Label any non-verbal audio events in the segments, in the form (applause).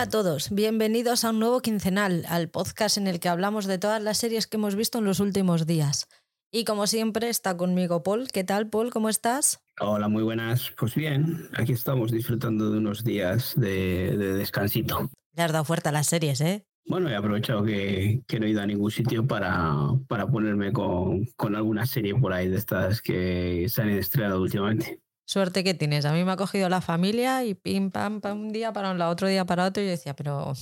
Hola a todos, bienvenidos a un nuevo quincenal, al podcast en el que hablamos de todas las series que hemos visto en los últimos días. Y como siempre está conmigo Paul. ¿Qué tal, Paul? ¿Cómo estás? Hola, muy buenas. Pues bien, aquí estamos disfrutando de unos días de, descansito. Le has dado fuerte a las series, ¿eh? Bueno, he aprovechado que, no he ido a ningún sitio para, para ponerme con, con, alguna serie por ahí de estas que se han estrenado últimamente. Suerte que tienes. A mí me ha cogido la familia y pim, pam, pam, un día para un lado, otro día para otro. Y yo decía, pero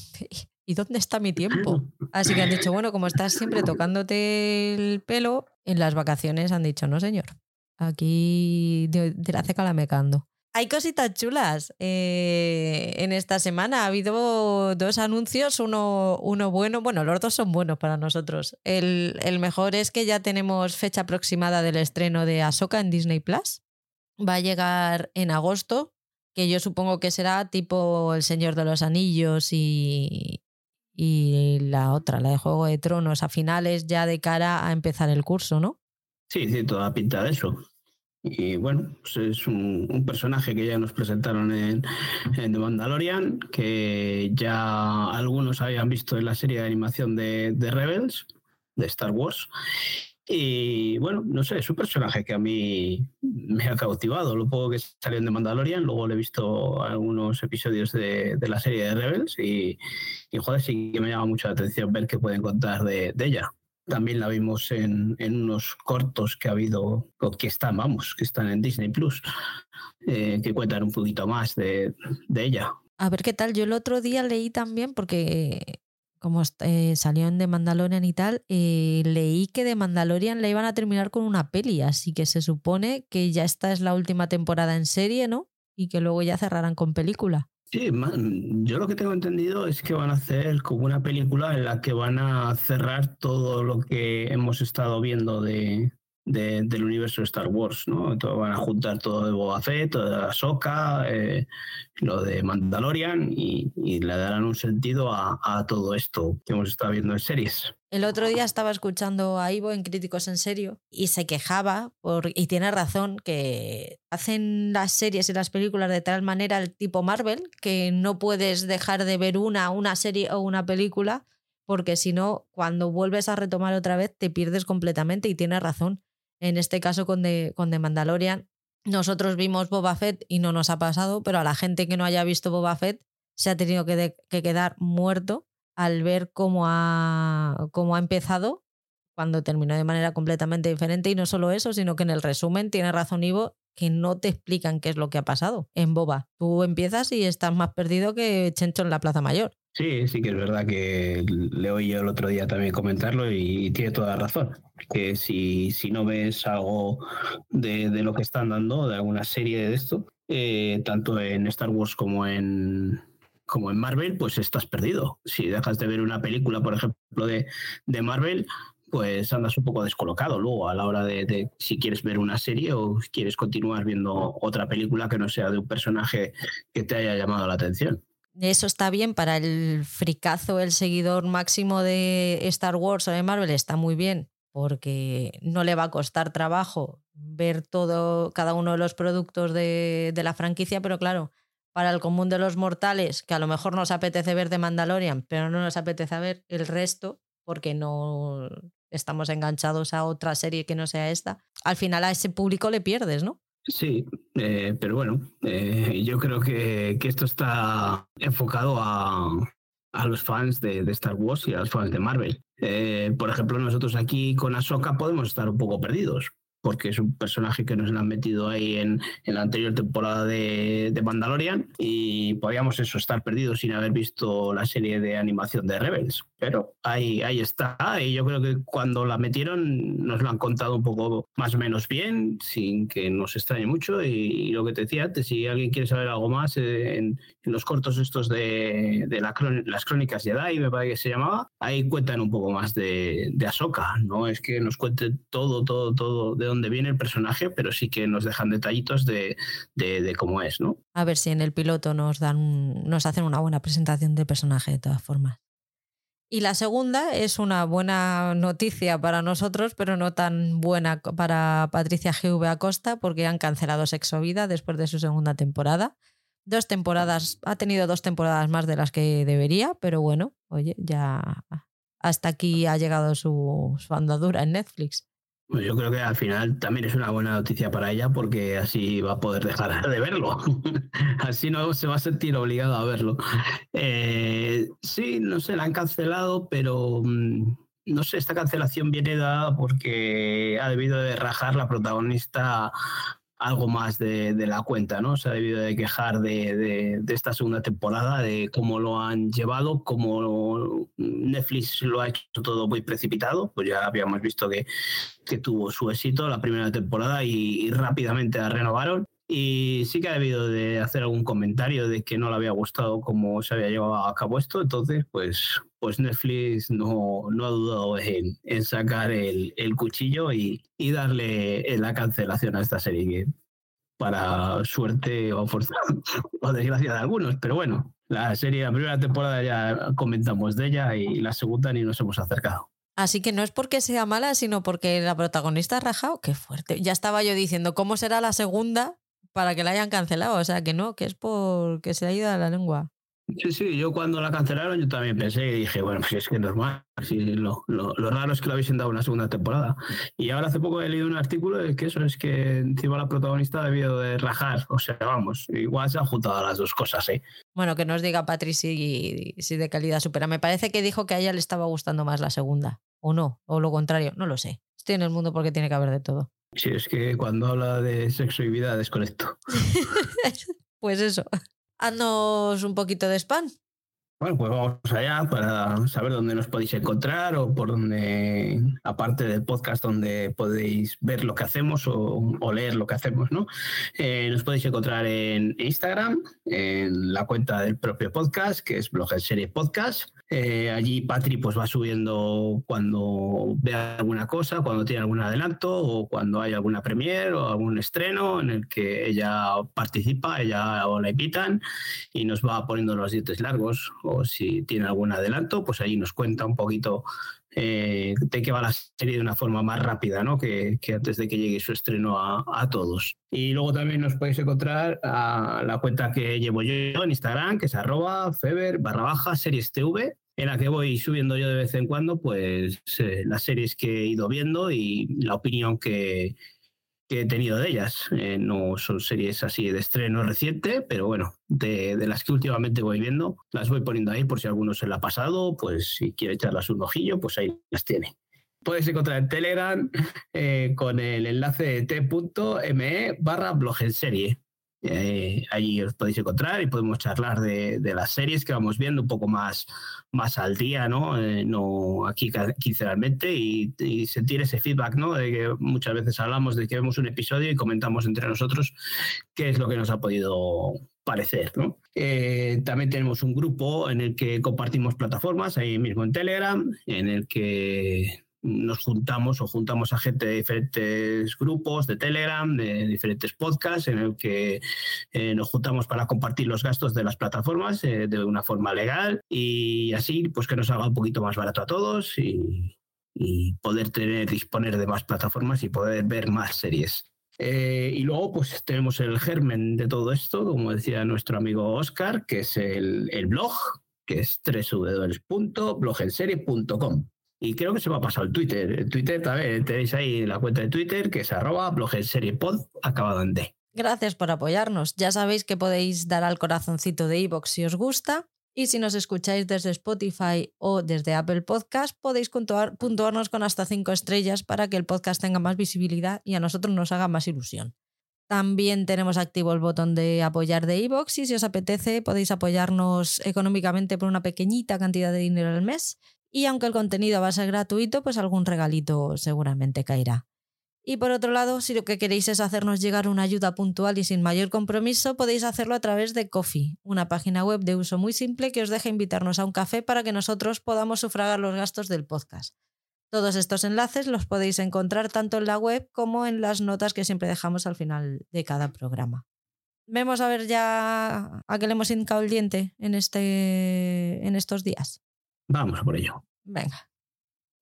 ¿y dónde está mi tiempo? Así que han dicho, bueno, como estás siempre tocándote el pelo, en las vacaciones han dicho, no, señor. Aquí de, la ceca la mecando. Hay cositas chulas. Eh, en esta semana ha habido dos anuncios, uno, uno bueno, bueno, los dos son buenos para nosotros. El, el mejor es que ya tenemos fecha aproximada del estreno de Ahsoka en Disney Plus va a llegar en agosto, que yo supongo que será tipo El Señor de los Anillos y, y la otra, la de Juego de Tronos, a finales ya de cara a empezar el curso, ¿no? Sí, sí, toda pinta de eso. Y bueno, pues es un, personaje que ya nos presentaron en, en, The Mandalorian, que ya algunos habían visto en la serie de animación de, de Rebels, de Star Wars. Y bueno, no sé, es un personaje que a mí me ha cautivado. Lo poco que salió de Mandalorian, luego le he visto algunos episodios de, de la serie de Rebels y, y, joder, sí que me llama mucho la atención ver qué pueden contar de, de ella. También la vimos en, en, unos cortos que ha habido, que están, vamos, que están en Disney Plus, eh, que cuentan un poquito más de, de ella. A ver qué tal. Yo el otro día leí también, porque como eh, salió en The Mandalorian y tal, eh, leí que The Mandalorian la iban a terminar con una peli, así que se supone que ya esta es la última temporada en serie, ¿no? Y que luego ya cerrarán con película. Sí, yo lo que tengo entendido es que van a hacer como una película en la que van a cerrar todo lo que hemos estado viendo de, del universo de Star Wars, ¿no? van a juntar todo de Boba Fett, todo de Ahsoka, eh, lo de Mandalorian y, le darán un sentido a, todo esto que hemos estado viendo en series. El otro día estaba escuchando a Ivo en Críticos en Serio y se quejaba, por, y tiene razón, que hacen las series y las películas de tal manera el tipo Marvel que no puedes dejar de ver una, una serie o una película porque si no, cuando vuelves a retomar otra vez te pierdes completamente y tiene razón en este caso con The, con Mandalorian, nosotros vimos Boba Fett y no nos ha pasado, pero a la gente que no haya visto Boba Fett se ha tenido que, quedar muerto al ver cómo ha, cómo ha empezado cuando terminó de manera completamente diferente. Y no solo eso, sino que en el resumen tiene razón Ivo que no te explican qué es lo que ha pasado en Boba. Tú empiezas y estás más perdido que Chencho en la Plaza Mayor. Sí, sí que es verdad que le oí yo el otro día también comentarlo y, tiene toda razón. Que si, si no ves algo de, lo que están dando, de alguna serie de esto, eh, tanto en Star Wars como en, como en Marvel, pues estás perdido. Si dejas de ver una película, por ejemplo, de, de Marvel, pues andas un poco descolocado luego a la hora de, de, si quieres ver una serie o quieres continuar viendo otra película que no sea de un personaje que te haya llamado la atención. Eso está bien para el fricazo, el seguidor máximo de Star Wars o de Marvel, está muy bien, porque no le va a costar trabajo ver todo, cada uno de los productos de, de la franquicia, pero claro, para el común de los mortales, que a lo mejor nos apetece ver de Mandalorian, pero no nos apetece ver el resto, porque no estamos enganchados a otra serie que no sea esta, al final a ese público le pierdes, ¿no? Sí, eh, pero bueno, eh, yo creo que, que, esto está enfocado a, a los fans de, Star Wars y a los fans de Marvel. Eh, por ejemplo, nosotros aquí con Ahsoka podemos estar un poco perdidos, porque es un personaje que nos han metido ahí en, en la anterior temporada de, de, Mandalorian y podríamos eso estar perdidos sin haber visto la serie de animación de Rebels. Pero ahí, ahí está y yo creo que cuando la metieron nos lo han contado un poco más o menos bien, sin que nos extrañe mucho y, lo que te decía antes, si alguien quiere saber algo más eh, en, los cortos estos de, de la, las crónicas Jedi, me parece que se llamaba, ahí cuentan un poco más de, de Ahsoka, no es que nos cuente todo, todo, todo de dónde viene el personaje, pero sí que nos dejan detallitos de, de, cómo es, ¿no? A ver si en el piloto nos dan, nos hacen una buena presentación del personaje de todas formas. Y la segunda es una buena noticia para nosotros, pero no tan buena para Patricia GV Acosta, porque han cancelado Sexo Vida después de su segunda temporada. Dos temporadas, ha tenido dos temporadas más de las que debería, pero bueno, oye, ya hasta aquí ha llegado su, su andadura en Netflix. Pues yo creo que al final también es una buena noticia para ella porque así va a poder dejar (laughs) de verlo. así no se va a sentir obligado a verlo. Eh, sí, no sé, la han cancelado, pero mm, no sé, esta cancelación viene dada porque ha debido de rajar la protagonista algo más de, la cuenta, ¿no? Se ha debido de quejar de, esta segunda temporada, de cómo lo han llevado, cómo Netflix lo ha hecho todo muy precipitado, pues ya habíamos visto que, que tuvo su éxito la primera temporada y rápidamente la renovaron. Y sí que ha debido de hacer algún comentario de que no le había gustado cómo se había llevado a cabo esto. Entonces, pues, pues Netflix no, no ha dudado en, en sacar el, el cuchillo y, y, darle la cancelación a esta serie, para suerte o, (laughs) o desgracia de algunos. Pero bueno, la serie, la primera temporada ya comentamos de ella y la segunda ni nos hemos acercado. Así que no es porque sea mala, sino porque la protagonista ha rajado. Qué fuerte. Ya estaba yo diciendo, ¿cómo será la segunda? para que la hayan cancelado. O sea, que no, que es porque se ha ido a la lengua. Sí, sí, yo cuando la cancelaron yo también pensé y dije, bueno, pues es que es normal, lo, lo, raro es que lo hubiesen dado una segunda temporada. Y ahora hace poco he leído un artículo de que eso es que encima la protagonista ha debido de rajar, o sea, vamos, igual se han juntado las dos cosas, ¿eh? Bueno, que nos diga Patricia si, si de calidad supera. Me parece que dijo que a ella le estaba gustando más la segunda, o no, o lo contrario, no lo sé. Estoy en el mundo porque tiene que haber de todo. Sí, es que cuando habla de sexo y vida desconecto. (laughs) pues eso. Haznos un poquito de spam. Bueno, pues vamos allá para saber dónde nos podéis encontrar o por dónde, aparte del podcast, donde podéis ver lo que hacemos o, leer lo que hacemos, ¿no? Eh, nos podéis encontrar en Instagram, en la cuenta del propio podcast, que es Blog en Serie Podcast. Eh, allí Patri pues va subiendo cuando ve alguna cosa, cuando tiene algún adelanto o cuando hay alguna premiere o algún estreno en el que ella participa, ella o la invitan y nos va poniendo los dientes largos o si tiene algún adelanto, pues allí nos cuenta un poquito eh, de qué va la serie de una forma más rápida, ¿no? Que, antes de que llegue su estreno a, todos. Y luego también nos podéis encontrar a la cuenta que llevo yo en Instagram, que es arroba feber barra baja series TV, en la que voy subiendo yo de vez en cuando, pues eh, las series que he ido viendo y la opinión que, que he tenido de ellas. Eh, no son series así de estreno reciente, pero bueno, de, las que últimamente voy viendo, las voy poniendo ahí por si alguno se la ha pasado, pues si quiere echarlas un ojillo, pues ahí las tiene. Puedes encontrar en Telegram (laughs) eh, con el enlace t.me barra blog en serie. Eh, allí os podéis encontrar y podemos charlar de, las series que vamos viendo un poco más, más al día, ¿no? Eh, no aquí quincenalmente y, sentir ese feedback, ¿no? De que muchas veces hablamos de que vemos un episodio y comentamos entre nosotros qué es lo que nos ha podido parecer, ¿no? Eh, también tenemos un grupo en el que compartimos plataformas, ahí mismo en Telegram, en el que nos juntamos o juntamos a gente de diferentes grupos de Telegram, de diferentes podcasts, en el que eh, nos juntamos para compartir los gastos de las plataformas eh, de una forma legal y así pues que nos haga un poquito más barato a todos y, poder tener, disponer de más plataformas y poder ver más series. Eh, y luego, pues tenemos el germen de todo esto, como decía nuestro amigo Oscar, que es el, el blog, que es www.blogenserie.com. Y creo que se me ha pasado el Twitter. El Twitter también tenéis ahí la cuenta de Twitter que es arroba pod acabado en D. Gracias por apoyarnos. Ya sabéis que podéis dar al corazoncito de iVoox si os gusta. Y si nos escucháis desde Spotify o desde Apple Podcast, podéis puntuarnos con hasta cinco estrellas para que el podcast tenga más visibilidad y a nosotros nos haga más ilusión. También tenemos activo el botón de apoyar de iVoox y si os apetece podéis apoyarnos económicamente por una pequeñita cantidad de dinero al mes y aunque el contenido va a ser gratuito, pues algún regalito seguramente caerá. Y por otro lado, si lo que queréis es hacernos llegar una ayuda puntual y sin mayor compromiso, podéis hacerlo a través de Coffee, una página web de uso muy simple que os deja invitarnos a un café para que nosotros podamos sufragar los gastos del podcast. Todos estos enlaces los podéis encontrar tanto en la web como en las notas que siempre dejamos al final de cada programa. Vemos a ver ya a qué le hemos hincado el diente en, este, en estos días. Vamos por ello. Venga.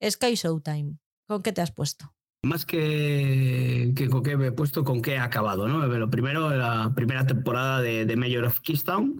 Sky Showtime. ¿Con qué te has puesto? más que, que con qué me he puesto, con qué he acabado, ¿no? Lo primero, la primera temporada de, de Mayor of Keystone,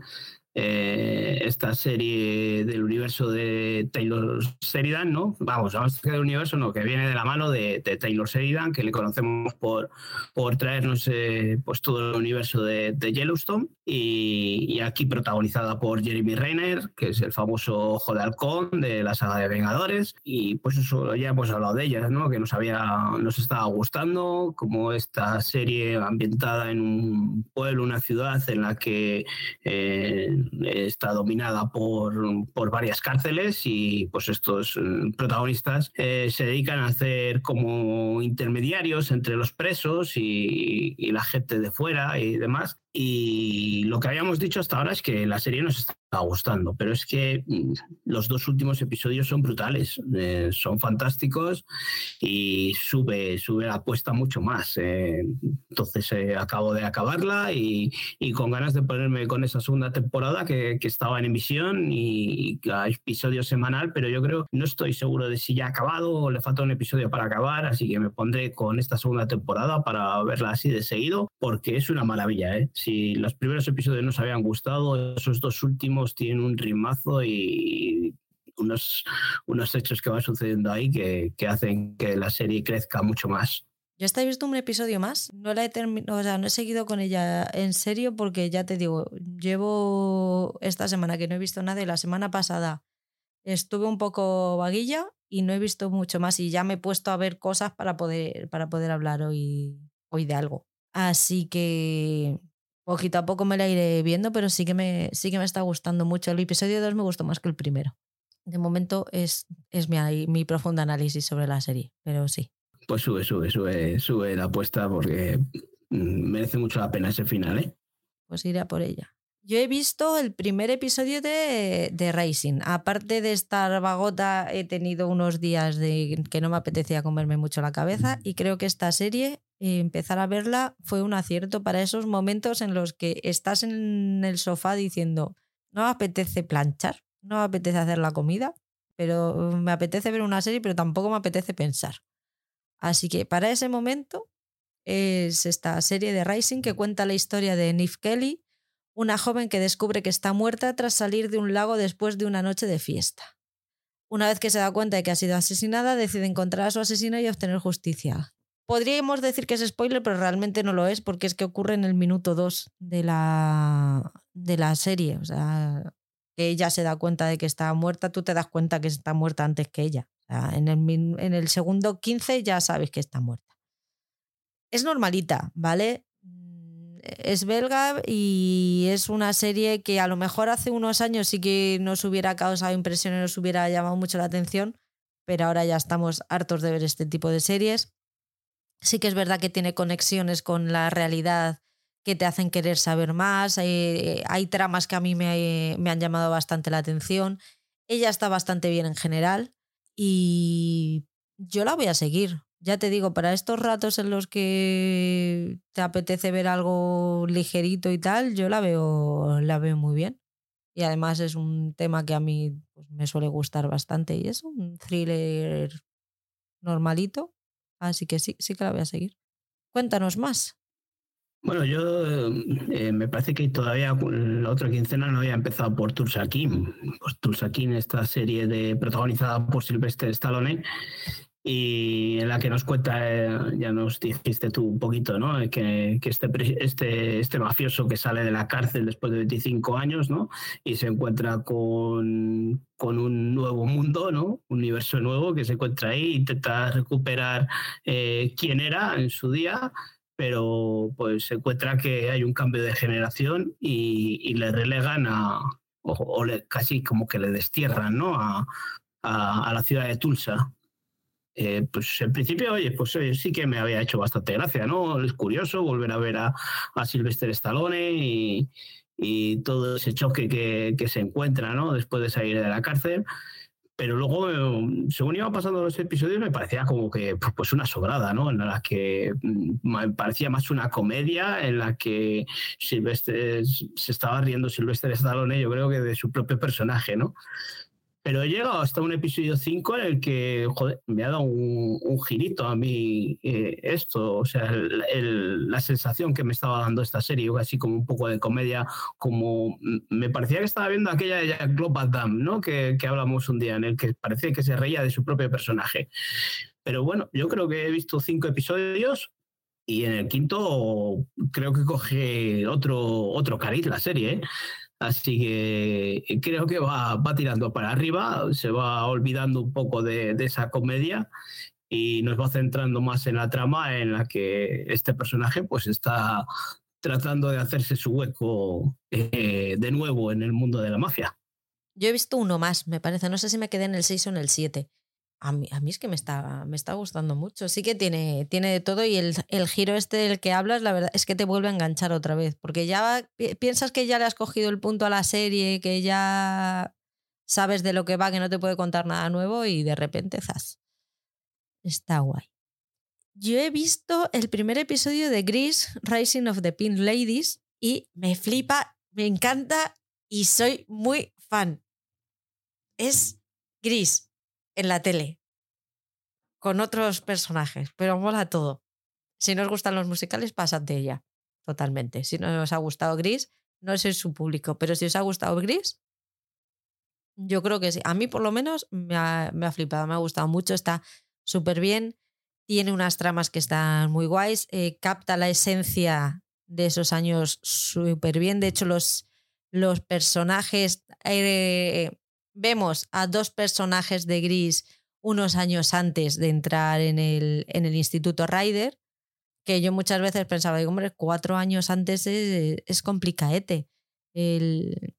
eh, esta serie del universo de Taylor Sheridan, ¿no? Vamos, vamos a del universo, no, que viene de la mano de, Taylor Sheridan, que le conocemos por, por traernos eh, pues todo el universo de, Yellowstone, y, aquí protagonizada por Jeremy Renner, que es el famoso Ojo de Halcón de la saga de Vengadores, y pues eso ya hemos hablado de ella, ¿no? Que nos había, nos estaba gustando, como esta serie ambientada en un pueblo, una ciudad en la que eh, está dominada por, por varias cárceles y pues estos mm, protagonistas eh, se dedican a hacer como intermediarios entre los presos y la gente de fuera y demás y lo que habíamos dicho hasta ahora es que la serie nos está gustando, pero es que mm, los dos últimos episodios son brutales, eh, son fantásticos y sube, sube la apuesta mucho más. Eh. entonces eh, acabo de acabarla y, con ganas de ponerme con esa segunda temporada que, estaba en emisión y, episodio semanal, pero yo creo, no estoy seguro de si ya ha acabado o le falta un episodio para acabar, así que me pondré con esta segunda temporada para verla así de seguido, porque es una maravilla. ¿eh? Si los primeros episodios nos habían gustado, esos dos últimos tienen un rimazo y unos, unos hechos que van sucediendo ahí que, que hacen que la serie crezca mucho más. Yo hasta he visto un episodio más, no la he terminado, o sea, no he seguido con ella en serio porque ya te digo, llevo esta semana que no he visto nada y la semana pasada estuve un poco vaguilla y no he visto mucho más y ya me he puesto a ver cosas para poder, para poder hablar hoy, hoy de algo. Así que Poquito a poco me la iré viendo, pero sí que me, sí que me está gustando mucho. El episodio 2 me gustó más que el primero. De momento es, es mi, mi profundo análisis sobre la serie, pero sí. Pues sube, sube, sube, sube la apuesta porque mm, merece mucho la pena ese final, ¿eh? Pues iré a por ella. Yo he visto el primer episodio de, de Racing. Aparte de estar vagota, he tenido unos días de que no me apetecía comerme mucho la cabeza y creo que esta serie empezar a verla fue un acierto para esos momentos en los que estás en el sofá diciendo, no me apetece planchar, no me apetece hacer la comida, pero me apetece ver una serie, pero tampoco me apetece pensar. Así que para ese momento es esta serie de Rising que cuenta la historia de Nif Kelly, una joven que descubre que está muerta tras salir de un lago después de una noche de fiesta. Una vez que se da cuenta de que ha sido asesinada, decide encontrar a su asesino y obtener justicia. Podríamos decir que es spoiler, pero realmente no lo es porque es que ocurre en el minuto 2 de la, de la serie. O sea, que ella se da cuenta de que está muerta, tú te das cuenta que está muerta antes que ella. O sea, en, el, en el segundo 15 ya sabes que está muerta. Es normalita, ¿vale? Es belga y es una serie que a lo mejor hace unos años sí que nos hubiera causado impresión y nos hubiera llamado mucho la atención, pero ahora ya estamos hartos de ver este tipo de series. Sí que es verdad que tiene conexiones con la realidad que te hacen querer saber más. Hay, tramas que a mí me han llamado bastante la atención. Ella está bastante bien en general y yo la voy a seguir. Ya te digo, para estos ratos en los que te apetece ver algo ligerito y tal, yo la veo, la veo muy bien. Y además es un tema que a mí pues, me suele gustar bastante y es un thriller normalito Así que sí, sí que la voy a seguir. Cuéntanos más. Bueno, yo eh, me parece que todavía la otra quincena no había empezado por Tulsa King. Pues Tulsa King, esta serie de, protagonizada por Sylvester Stallone, y en la que nos cuenta, eh, ya nos dijiste tú un poquito, ¿no? Que, que, este, este, este mafioso que sale de la cárcel después de 25 años, ¿no? Y se encuentra con, con un nuevo mundo, ¿no? Un universo nuevo que se encuentra ahí, intenta recuperar eh, quién era en su día, pero pues se encuentra que hay un cambio de generación y, y le relegan a, o, le, casi como que le destierran, ¿no? A, a la ciudad de Tulsa. Eh, pues en principio, oye, pues sí que me había hecho bastante gracia, ¿no? Es curioso volver a ver a, a Sylvester Stallone y, y, todo ese choque que, que, se encuentra, ¿no? Después de salir de la cárcel. Pero luego, según iban pasando los episodios, me parecía como que pues una sobrada, ¿no? En la que mm, me parecía más una comedia en la que Sylvester se estaba riendo Sylvester Stallone, yo creo que de su propio personaje, ¿no? Pero he llegado hasta un episodio 5 en el que, joder, me ha dado un, girito a mí eh, esto, o sea, la sensación que me estaba dando esta serie, así como un poco de comedia, como me parecía que estaba viendo aquella de Jack Dam, ¿no? Que, que hablamos un día, en el que parecía que se reía de su propio personaje. Pero bueno, yo creo que he visto cinco episodios y en el quinto creo que coge otro, otro cariz la serie, ¿eh? Así que eh, creo que va, va tirando para arriba, se va olvidando un poco de, esa comedia y nos va centrando más en la trama en la que este personaje pues está tratando de hacerse su hueco eh, de nuevo en el mundo de la mafia. Yo he visto uno más, me parece, no sé si me quedé en el 6 o en el 7. A mí, a mí, es que me está, me está gustando mucho. Sí que tiene, tiene de todo y el, el, giro este del que hablas, la verdad es que te vuelve a enganchar otra vez. Porque ya piensas que ya le has cogido el punto a la serie, que ya sabes de lo que va, que no te puede contar nada nuevo y de repente, zas. Está guay. Yo he visto el primer episodio de Gris, Rising of the Pink Ladies, y me flipa, me encanta y soy muy fan. Es gris en la tele con otros personajes, pero mola todo. Si no os gustan los musicales, pasad de ella, totalmente. Si no os ha gustado Gris, no sois su público, pero si os ha gustado Gris, yo creo que sí. A mí por lo menos me ha, flipado, me ha gustado mucho, está súper bien, tiene unas tramas que están muy guays, eh, capta la esencia de esos años súper bien. De hecho, los, los personajes eh, vemos a dos personajes de Gris unos años antes de entrar en el, en el Instituto Ryder, que yo muchas veces pensaba, hombre, cuatro años antes es, es complicaete. El,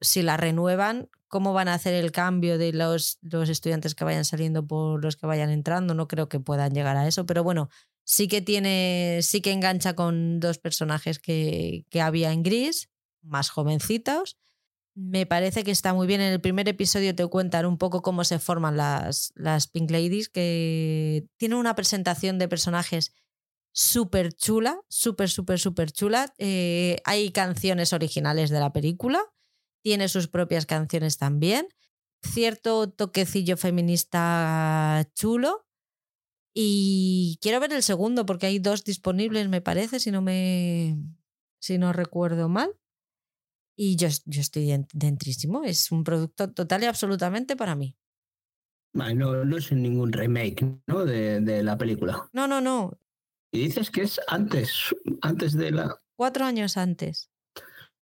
si la renuevan, ¿cómo van a hacer el cambio de los, los estudiantes que vayan saliendo por los que vayan entrando? No creo que puedan llegar a eso, pero bueno, sí que tiene, sí que engancha con dos personajes que, que había en Gris, más jovencitos, me parece que está muy bien. En el primer episodio te cuentan un poco cómo se forman las, las Pink Ladies, que tienen una presentación de personajes súper chula, súper, súper, súper chula. Eh, hay canciones originales de la película, tiene sus propias canciones también. Cierto toquecillo feminista chulo. Y quiero ver el segundo porque hay dos disponibles, me parece, si no me. si no recuerdo mal. Y yo, yo estoy dentrísimo. Es un producto total y absolutamente para mí. No, no es ningún remake, ¿no? De, de, la película. No, no, no. Y dices que es antes, antes de la. Cuatro años antes.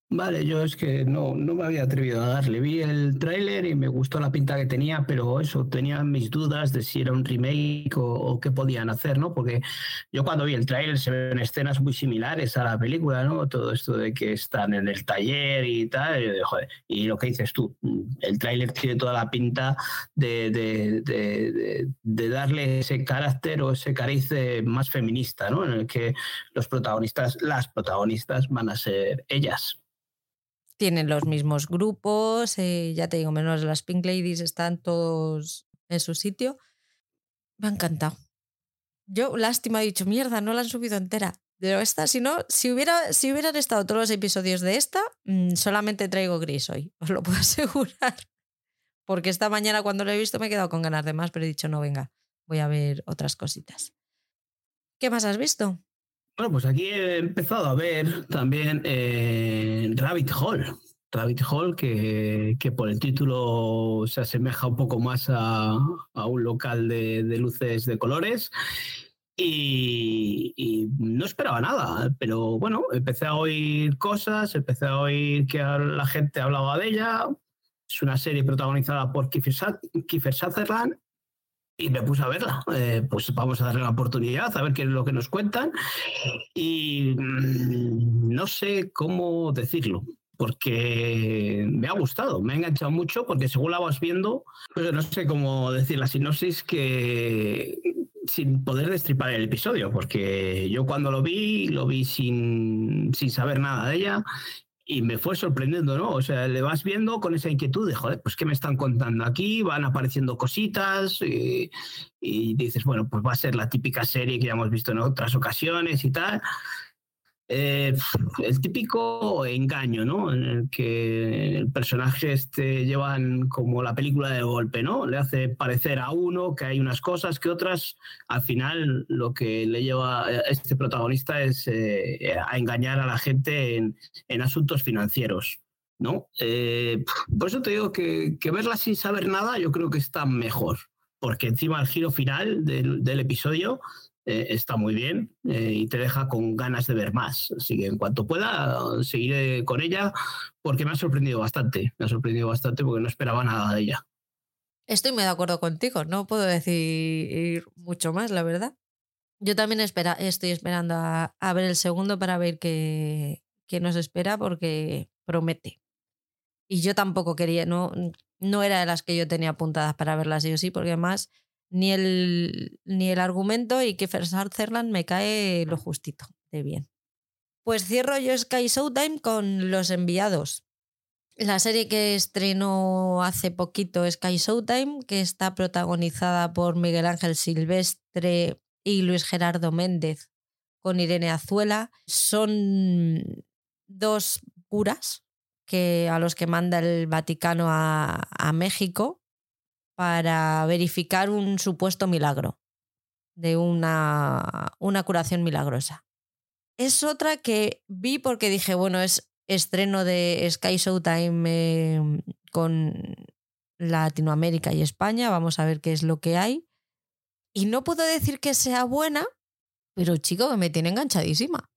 Vale, yo es que no, no me había atrevido a darle. Vi el tráiler y me gustó la pinta que tenía, pero eso, tenía mis dudas de si era un remake o, qué podían hacer, ¿no? Porque yo cuando vi el tráiler se ven escenas muy similares a la película, ¿no? Todo esto de que están en el taller y tal, y, joder, y lo que dices tú, el tráiler tiene toda la pinta de, de, de, de, darle ese carácter o ese cariz más feminista, ¿no? En el que los protagonistas, las protagonistas van a ser ellas tienen los mismos grupos, eh, ya te digo, menos las Pink Ladies están todos en su sitio. Me ha encantado. Yo, lástima, he dicho, mierda, no la han subido entera. Pero esta, si no, si, hubiera, si hubieran estado todos los episodios de esta, mm, solamente traigo gris hoy, (laughs) os lo puedo asegurar. Porque esta mañana cuando lo he visto me he quedado con ganas de más, pero he dicho, no, venga, voy a ver otras cositas. ¿Qué más has visto? Bueno, pues aquí he empezado a ver también eh, Rabbit Hole. Rabbit Hole, que, que, por el título se asemeja un poco más a, un local de, luces de colores. Y, no esperaba nada, pero bueno, empecé a oír cosas, empecé a oír que la gente hablaba de ella. Es una serie protagonizada por Kiefer Sutherland y me puse a verla. Eh, pues vamos a darle la oportunidad, a ver qué es lo que nos cuentan. Y mm, no sé cómo decirlo, porque me ha gustado, me ha enganchado mucho, porque según la vas viendo, pues no sé cómo decir la sinopsis que sin poder destripar el episodio, porque yo cuando lo vi, lo vi sin, sin saber nada de ella y me fue sorprendiendo, ¿no? O sea, le vas viendo con esa inquietud de, joder, pues ¿qué me están contando aquí? Van apareciendo cositas y, dices, bueno, pues va a ser la típica serie que ya hemos visto en otras ocasiones y tal. Eh, el típico engaño, ¿no? En el que el personaje este llevan como la película de golpe, ¿no? Le hace parecer a uno que hay unas cosas que otras. Al final, lo que le lleva a este protagonista es eh, a engañar a la gente en, asuntos financieros. ¿no? Eh, por eso te digo que, verla sin saber nada yo creo que está mejor, porque encima el giro final del episodio eh, está muy bien eh, y te deja con ganas de ver más. Así que en cuanto pueda, seguiré con ella porque me ha sorprendido bastante. Me ha sorprendido bastante porque no esperaba nada de ella. Estoy muy de acuerdo contigo, no puedo decir mucho más, la verdad. Yo también espera, estoy esperando a, ver el segundo para ver qué, qué, nos espera porque promete. Y yo tampoco quería, no, no era de las que yo tenía apuntadas para verlas sí o sí, porque además ni el, ni el argumento y que Sutherland me cae lo justito de bien. Pues cierro yo Sky Showtime con Los Enviados. La serie que estrenó hace poquito Sky Showtime, que está protagonizada por Miguel Ángel Silvestre y Luis Gerardo Méndez con Irene Azuela, son dos curas que, a los que manda el Vaticano a, a México para verificar un supuesto milagro, de una, una curación milagrosa. Es otra que vi porque dije, bueno, es estreno de Sky Showtime em, con Latinoamérica y España, vamos a ver qué es lo que hay. Y no puedo decir que sea buena, pero chico, me tiene enganchadísima.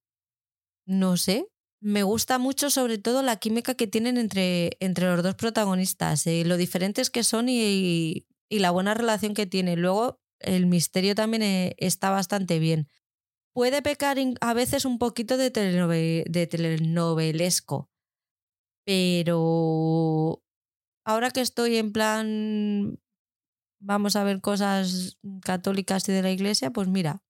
No sé, me gusta mucho sobre todo la química que tienen entre, entre los dos protagonistas, eh, lo diferentes que son y, y, la buena relación que tienen. Luego, el misterio también eh, está bastante bien. Puede pecar a veces un poquito de, de telenovelesco, pero ahora que estoy en plan, vamos a ver cosas católicas y de la iglesia, pues mira,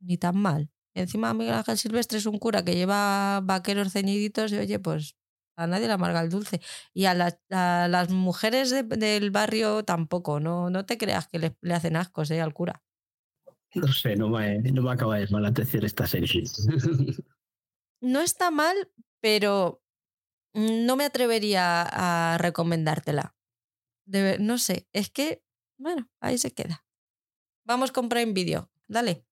ni tan mal. Encima Miguel Ángel Silvestre es un cura que lleva vaqueros ceñiditos y oye, pues a nadie le amarga el dulce. Y a, las mujeres del barrio tampoco, no, no te creas que le, hacen ascos ¿eh? al cura. No sé, no me, no me acaba de mal esta serie. no está mal, pero no me atrevería a recomendártela. no sé, es que, bueno, ahí se queda. Vamos con Prime Video, dale.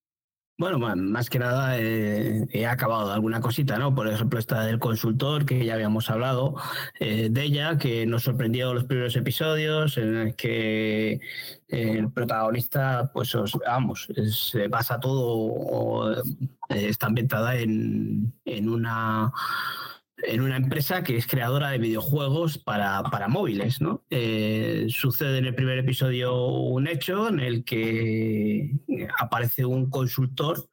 Bueno, más que nada eh, he acabado alguna cosita, ¿no? Por ejemplo, esta del consultor, que ya habíamos hablado eh, de ella, que nos sorprendió los primeros episodios, en el que eh, el protagonista, pues, vamos, se pasa todo, está ambientada en, en una en una empresa que es creadora de videojuegos para, para móviles. Eh, sucede en el primer episodio un hecho en el que aparece un consultor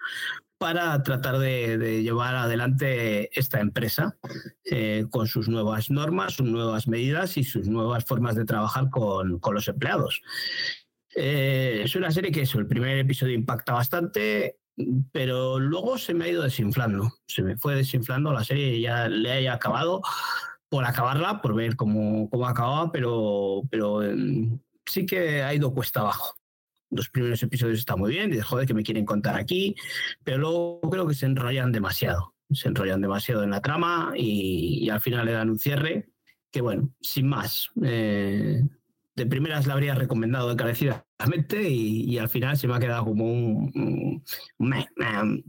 para tratar de, llevar adelante esta empresa eh, con sus nuevas normas, sus nuevas medidas y sus nuevas formas de trabajar con, con los empleados. Eh, es una serie que eso, el primer episodio impacta bastante, pero luego se me ha ido desinflando. Se me fue desinflando la serie, ya le haya acabado por acabarla, por ver cómo, cómo acababa, pero, pero em, sí que ha ido cuesta abajo. Los primeros episodios están muy bien, dices, joder, que me quieren contar aquí, pero luego creo que se enrollan demasiado. Se enrollan demasiado en la trama y, al final le dan un cierre que, bueno, sin más. Eh, de primeras la habría recomendado encarecidamente y, y, al final se me ha quedado como un,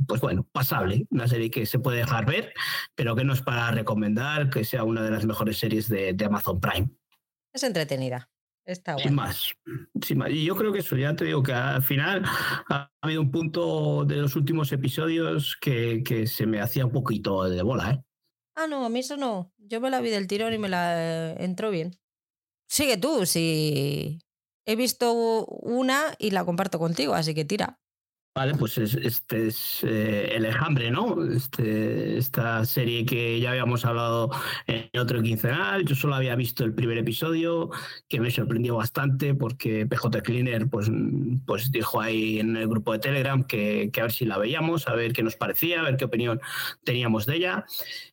pues bueno, pasable, una serie que se puede dejar ver, pero que no es para recomendar que sea una de las mejores series de, Amazon Prime. Es entretenida. Está sin, más, sin más. Y yo creo que eso, ya te digo que al final ha habido un punto de los últimos episodios que, que se me hacía un poquito de bola, ¿eh? Ah, no, a mí eso no. Yo me la vi del tirón y me la eh, entró bien. Sigue tú, si he visto una y la comparto contigo, así que tira. Vale, pues este es eh, El Enjambre, ¿no? Este, esta serie que ya habíamos hablado en otro quincenal. Yo solo había visto el primer episodio, que me sorprendió bastante porque PJ Cleaner pues, pues dijo ahí en el grupo de Telegram que, que a ver si la veíamos, a ver qué nos parecía, a ver qué opinión teníamos de ella.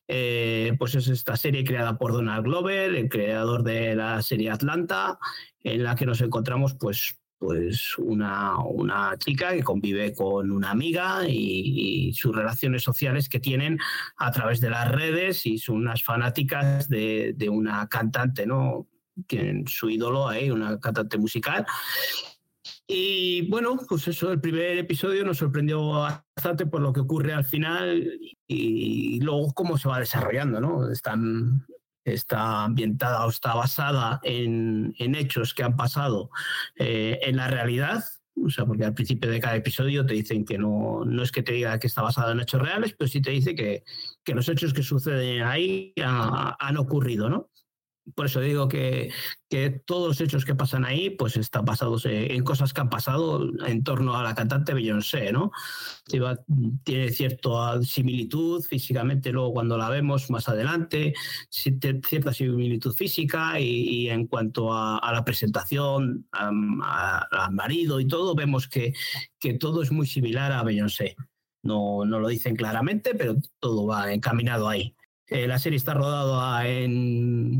Eh, pues es esta serie creada por Donald Glover, el creador de la serie Atlanta, en la que nos encontramos pues pues una, una chica que convive con una amiga y, sus relaciones sociales que tienen a través de las redes y son unas fanáticas de, de una cantante, ¿no? Tienen su ídolo ahí, una cantante musical. Y bueno, pues eso, el primer episodio nos sorprendió bastante por lo que ocurre al final y, luego cómo se va desarrollando, ¿no? Están está ambientada o está basada en, hechos que han pasado eh, en la realidad. O sea, porque al principio de cada episodio te dicen que no, no es que te diga que está basado en hechos reales, pero sí te dice que, que los hechos que suceden ahí han ocurrido, ¿no? Por eso digo que, que, todos los hechos que pasan ahí, pues están basados en cosas que han pasado en torno a la cantante Beyoncé, ¿no? Tiene cierta similitud físicamente, luego cuando la vemos más adelante, cierta similitud física y, en cuanto a, la presentación, al marido y todo, vemos que, que todo es muy similar a Beyoncé. No, no lo dicen claramente, pero todo va encaminado ahí. Eh, la serie está rodada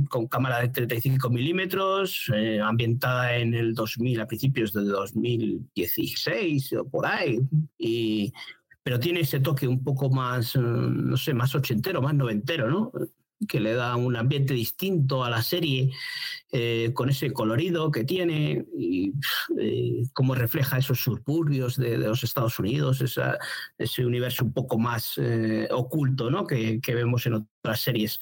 con cámara de 35 milímetros, eh, ambientada en el 2000, a principios del 2016 o por ahí. Y, pero tiene ese toque un poco más, eh, no sé, más ochentero, más noventero, ¿no? Que le da un ambiente distinto a la serie, eh, con ese colorido que tiene y eh, cómo refleja esos suburbios de, los Estados Unidos, ese universo un poco más eh, oculto ¿no? que, que, vemos en otras series.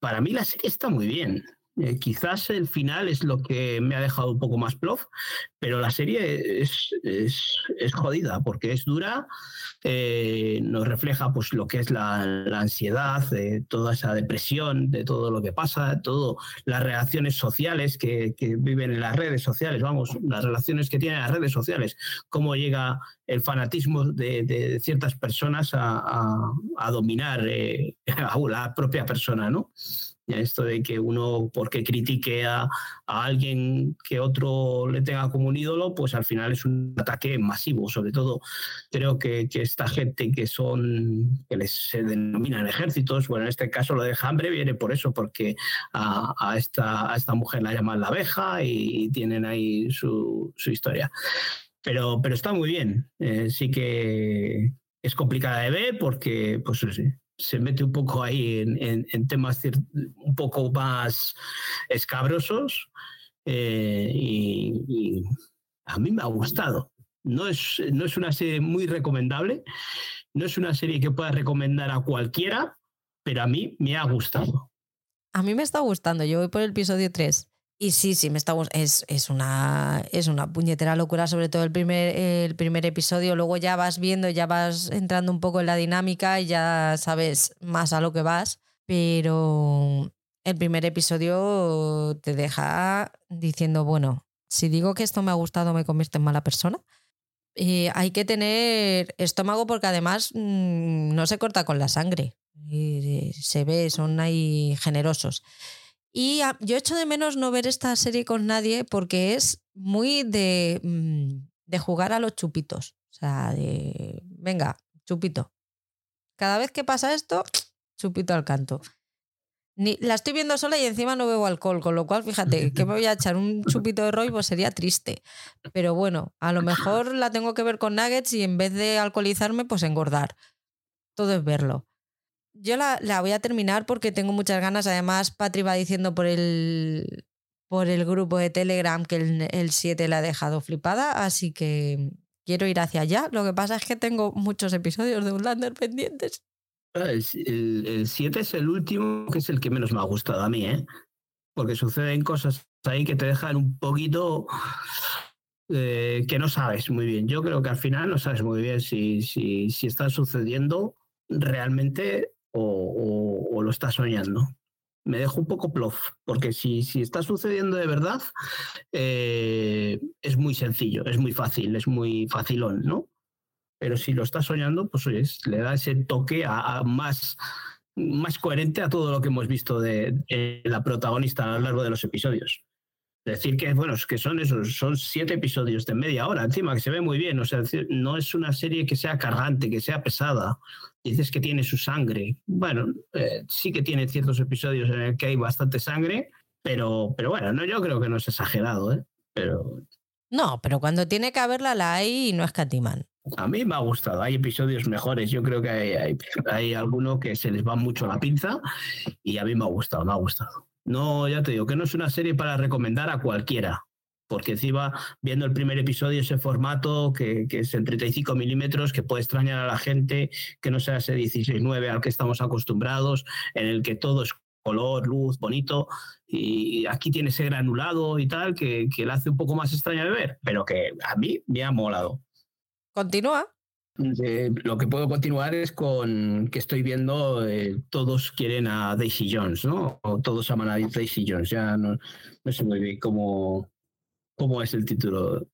para mí la serie está muy bien. Eh, quizás el final es lo que me ha dejado un poco más plof, pero la serie es, es, es jodida porque es dura, eh, nos refleja pues, lo que es la, ansiedad, de toda esa depresión, de todo lo que pasa, todas las relaciones sociales que, que, viven en las redes sociales, vamos, las relaciones que tienen las redes sociales, cómo llega el fanatismo de, de ciertas personas a, a, a dominar eh, (laughs) a la propia persona, ¿no? Esto de que uno, porque critique a, alguien que otro le tenga como un ídolo, pues al final es un ataque masivo. Sobre todo, creo que, esta gente que son, que les, se denominan ejércitos, bueno, en este caso lo de hambre viene por eso, porque a, esta, a esta mujer la llaman la abeja y, tienen ahí su, historia. Pero, pero está muy bien. Eh, sí que es complicada de ver porque, pues sí, se mete un poco ahí en, temas un poco más escabrosos eh, y, a mí me ha gustado. No es, no es una serie muy recomendable, no es una serie que pueda recomendar a cualquiera, pero a mí me ha gustado. A mí me está gustando, yo voy por el episodio 3 y sí, sí, me está es, es, una, es una puñetera locura, sobre todo el primer, el primer episodio. Luego ya vas viendo, ya vas entrando un poco en la dinámica y ya sabes más a lo que vas. Pero el primer episodio te deja diciendo, bueno, si digo que esto me ha gustado, me convierte en mala persona. Y hay que tener estómago porque además mm, no se corta con la sangre. se ve, son ahí generosos. Y yo echo de menos no ver esta serie con nadie porque es muy de, mm, de jugar a los chupitos. O sea, de, venga, chupito. Cada vez que pasa esto, chupito al canto. Ni, la estoy viendo sola y encima no bebo alcohol, con lo cual, fíjate, que me voy a echar un (laughs) chupito de Roy, pues sería triste. Pero bueno, a lo mejor la tengo que ver con nuggets y en vez de alcoholizarme, pues engordar. Todo es verlo. Yo la, voy a terminar porque tengo muchas ganas. Además, Patri va diciendo por el, por el grupo de Telegram que el, 7 la ha dejado flipada, así que quiero ir hacia allá. Lo que pasa es que tengo muchos episodios de Unlander pendientes. Ah, el 7 es el último, que es el que menos me ha gustado a mí, ¿eh? Porque suceden cosas ahí que te dejan un poquito eh, que no sabes muy bien. Yo creo que al final no sabes muy bien si, si, si está sucediendo realmente o, lo está soñando. Me dejo un poco plof, porque si, si está sucediendo de verdad, eh, es muy sencillo, es muy fácil, es muy facilón, ¿no? Pero si lo está soñando, pues le da ese toque a, más, más coherente a todo lo que hemos visto de, la protagonista a lo largo de los episodios decir que bueno que son esos son siete episodios de media hora encima que se ve muy bien o sea no es una serie que sea cargante que sea pesada dices que tiene su sangre. Bueno, eh, sí que tiene ciertos episodios en el que hay bastante sangre, pero, pero bueno, no, yo creo que no es exagerado. ¿eh? pero... No, pero cuando tiene que haberla la hay y no escatiman. A mí me ha gustado, hay episodios mejores. Yo creo que hay, hay, hay alguno que se les va mucho la pinza y a mí me ha gustado, me ha gustado. No, ya te digo, que no es una serie para recomendar a cualquiera, porque encima, viendo el primer episodio, ese formato que, es en 35 milímetros, que puede extrañar a la gente, que no sea ese 16-9 al que estamos acostumbrados, en el que todo es color, luz, bonito, y aquí tiene ese granulado y tal, que, que la hace un poco más extraña de ver, pero que a mí me ha molado. Continúa. Eh, lo que puedo continuar es con que estoy viendo, eh, todos quieren a Daisy Jones, ¿no? O todos aman a Daisy Jones, ya no, no sé muy bien cómo, cómo es el título.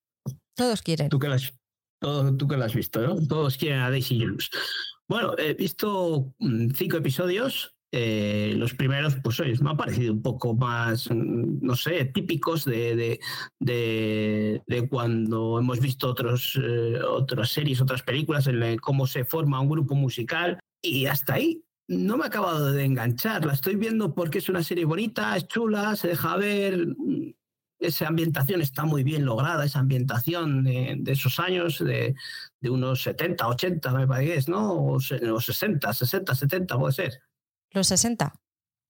Todos quieren. Tú que, lo has, todo, tú que has visto, ¿no? Todos quieren a Daisy Jones. Bueno, he visto mm, cinco episodios. Eh, los primeros, pues oye, me han parecido un poco más, mm, no sé, típicos de, de, de, de cuando hemos visto otros, eh, otras series, otras películas, en cómo se forma un grupo musical. Y hasta ahí no me ha acabado de enganchar. La estoy viendo porque es una serie bonita, es chula, se deja ver. mm, Esa ambientación está muy bien lograda, esa ambientación de, de esos años, de, de unos 70, 80, me parece, ¿no? O, o 60, 60, 70, puede ser. Los 60,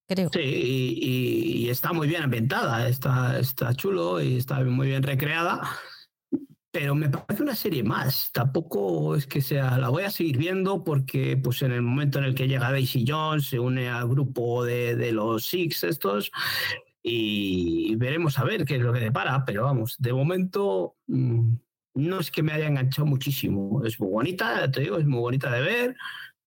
creo. Sí, y, está muy bien ambientada, está, está chulo y está muy bien recreada, pero me parece una serie más. Tampoco es que sea, la voy a seguir viendo porque pues en el momento en el que llega Daisy Jones se une al grupo de, de los Six estos y veremos a ver qué es lo que depara, pero vamos, de momento mm, no es que me haya enganchado muchísimo. Es muy bonita, te digo, es muy bonita de ver,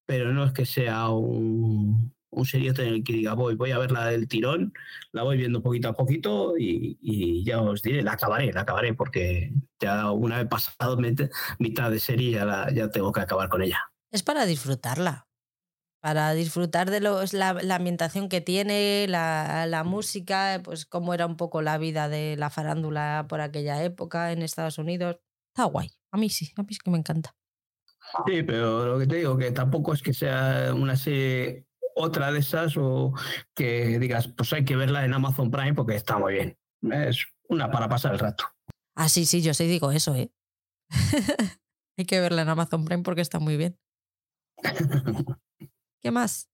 pero no es que sea un, un seriote en el que diga voy, voy a verla del tirón, la voy viendo poquito a poquito y, y ya os diré, la acabaré, la acabaré, porque ya una vez pasado mitad de serie ya, la- ya tengo que acabar con ella. Es para disfrutarla. Para disfrutar de los, la, la ambientación que tiene, la, la música, pues cómo era un poco la vida de la farándula por aquella época en Estados Unidos. Está guay. A mí sí, a mí sí que me encanta. Sí, pero lo que te digo, que tampoco es que sea una serie, otra de esas, o que digas, pues hay que verla en Amazon Prime porque está muy bien. Es una para pasar el rato. Ah, sí, sí, yo sí digo eso, ¿eh? (laughs) Hay que verla en Amazon Prime porque está muy bien. (laughs) ¿Qué más?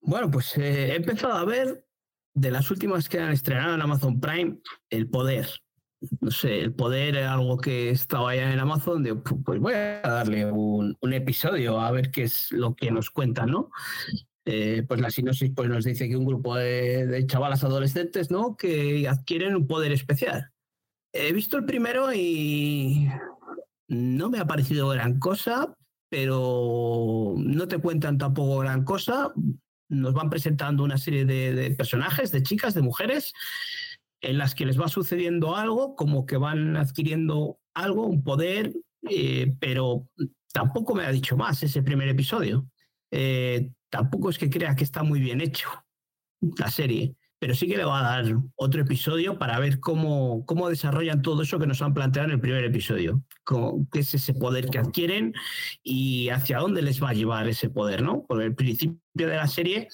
Bueno, pues eh, he empezado a ver de las últimas que han estrenado en Amazon Prime, El Poder. No sé, El Poder es algo que estaba ya en Amazon, de, pu- pues voy a darle un, un episodio a ver qué es lo que nos cuentan, ¿no? Eh, pues la sinopsis pues nos dice que un grupo de, de chavalas adolescentes, ¿no? Que adquieren un poder especial. He visto el primero y no me ha parecido gran cosa, pero no te cuentan tampoco gran cosa. Nos van presentando una serie de, de personajes, de chicas, de mujeres, en las que les va sucediendo algo, como que van adquiriendo algo, un poder, eh, pero tampoco me ha dicho más ese primer episodio. Eh, tampoco es que crea que está muy bien hecho la serie, pero sí que le va a dar otro episodio para ver cómo, cómo desarrollan todo eso que nos han planteado en el primer episodio, cómo- qué es ese poder que adquieren y hacia dónde les va a llevar ese poder, ¿no? Porque el principio de la serie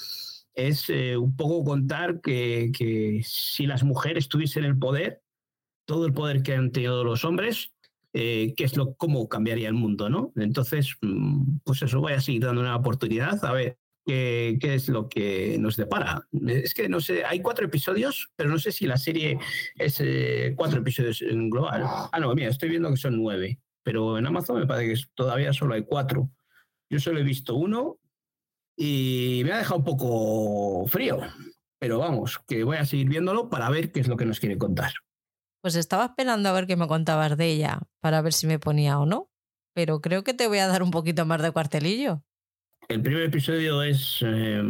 es eh, un poco contar que, que si las mujeres tuviesen el poder, todo el poder que han tenido los hombres, eh, qué es lo, cómo cambiaría el mundo, ¿no? Entonces, mm, pues eso, voy a seguir dando una oportunidad a ver qué, es lo que nos depara. Es que no sé, hay cuatro episodios, pero no sé si la serie es eh, cuatro episodios en global. Ah, no, mira, estoy viendo que son nueve, pero en Amazon me parece que todavía solo hay cuatro. Yo solo he visto uno y me ha dejado un poco frío, pero vamos, que voy a seguir viéndolo para ver qué es lo que nos quiere contar. Pues estaba esperando a ver qué me contabas de ella para ver si me ponía o no. Pero creo que te voy a dar un poquito más de cuartelillo. El primer episodio es eh,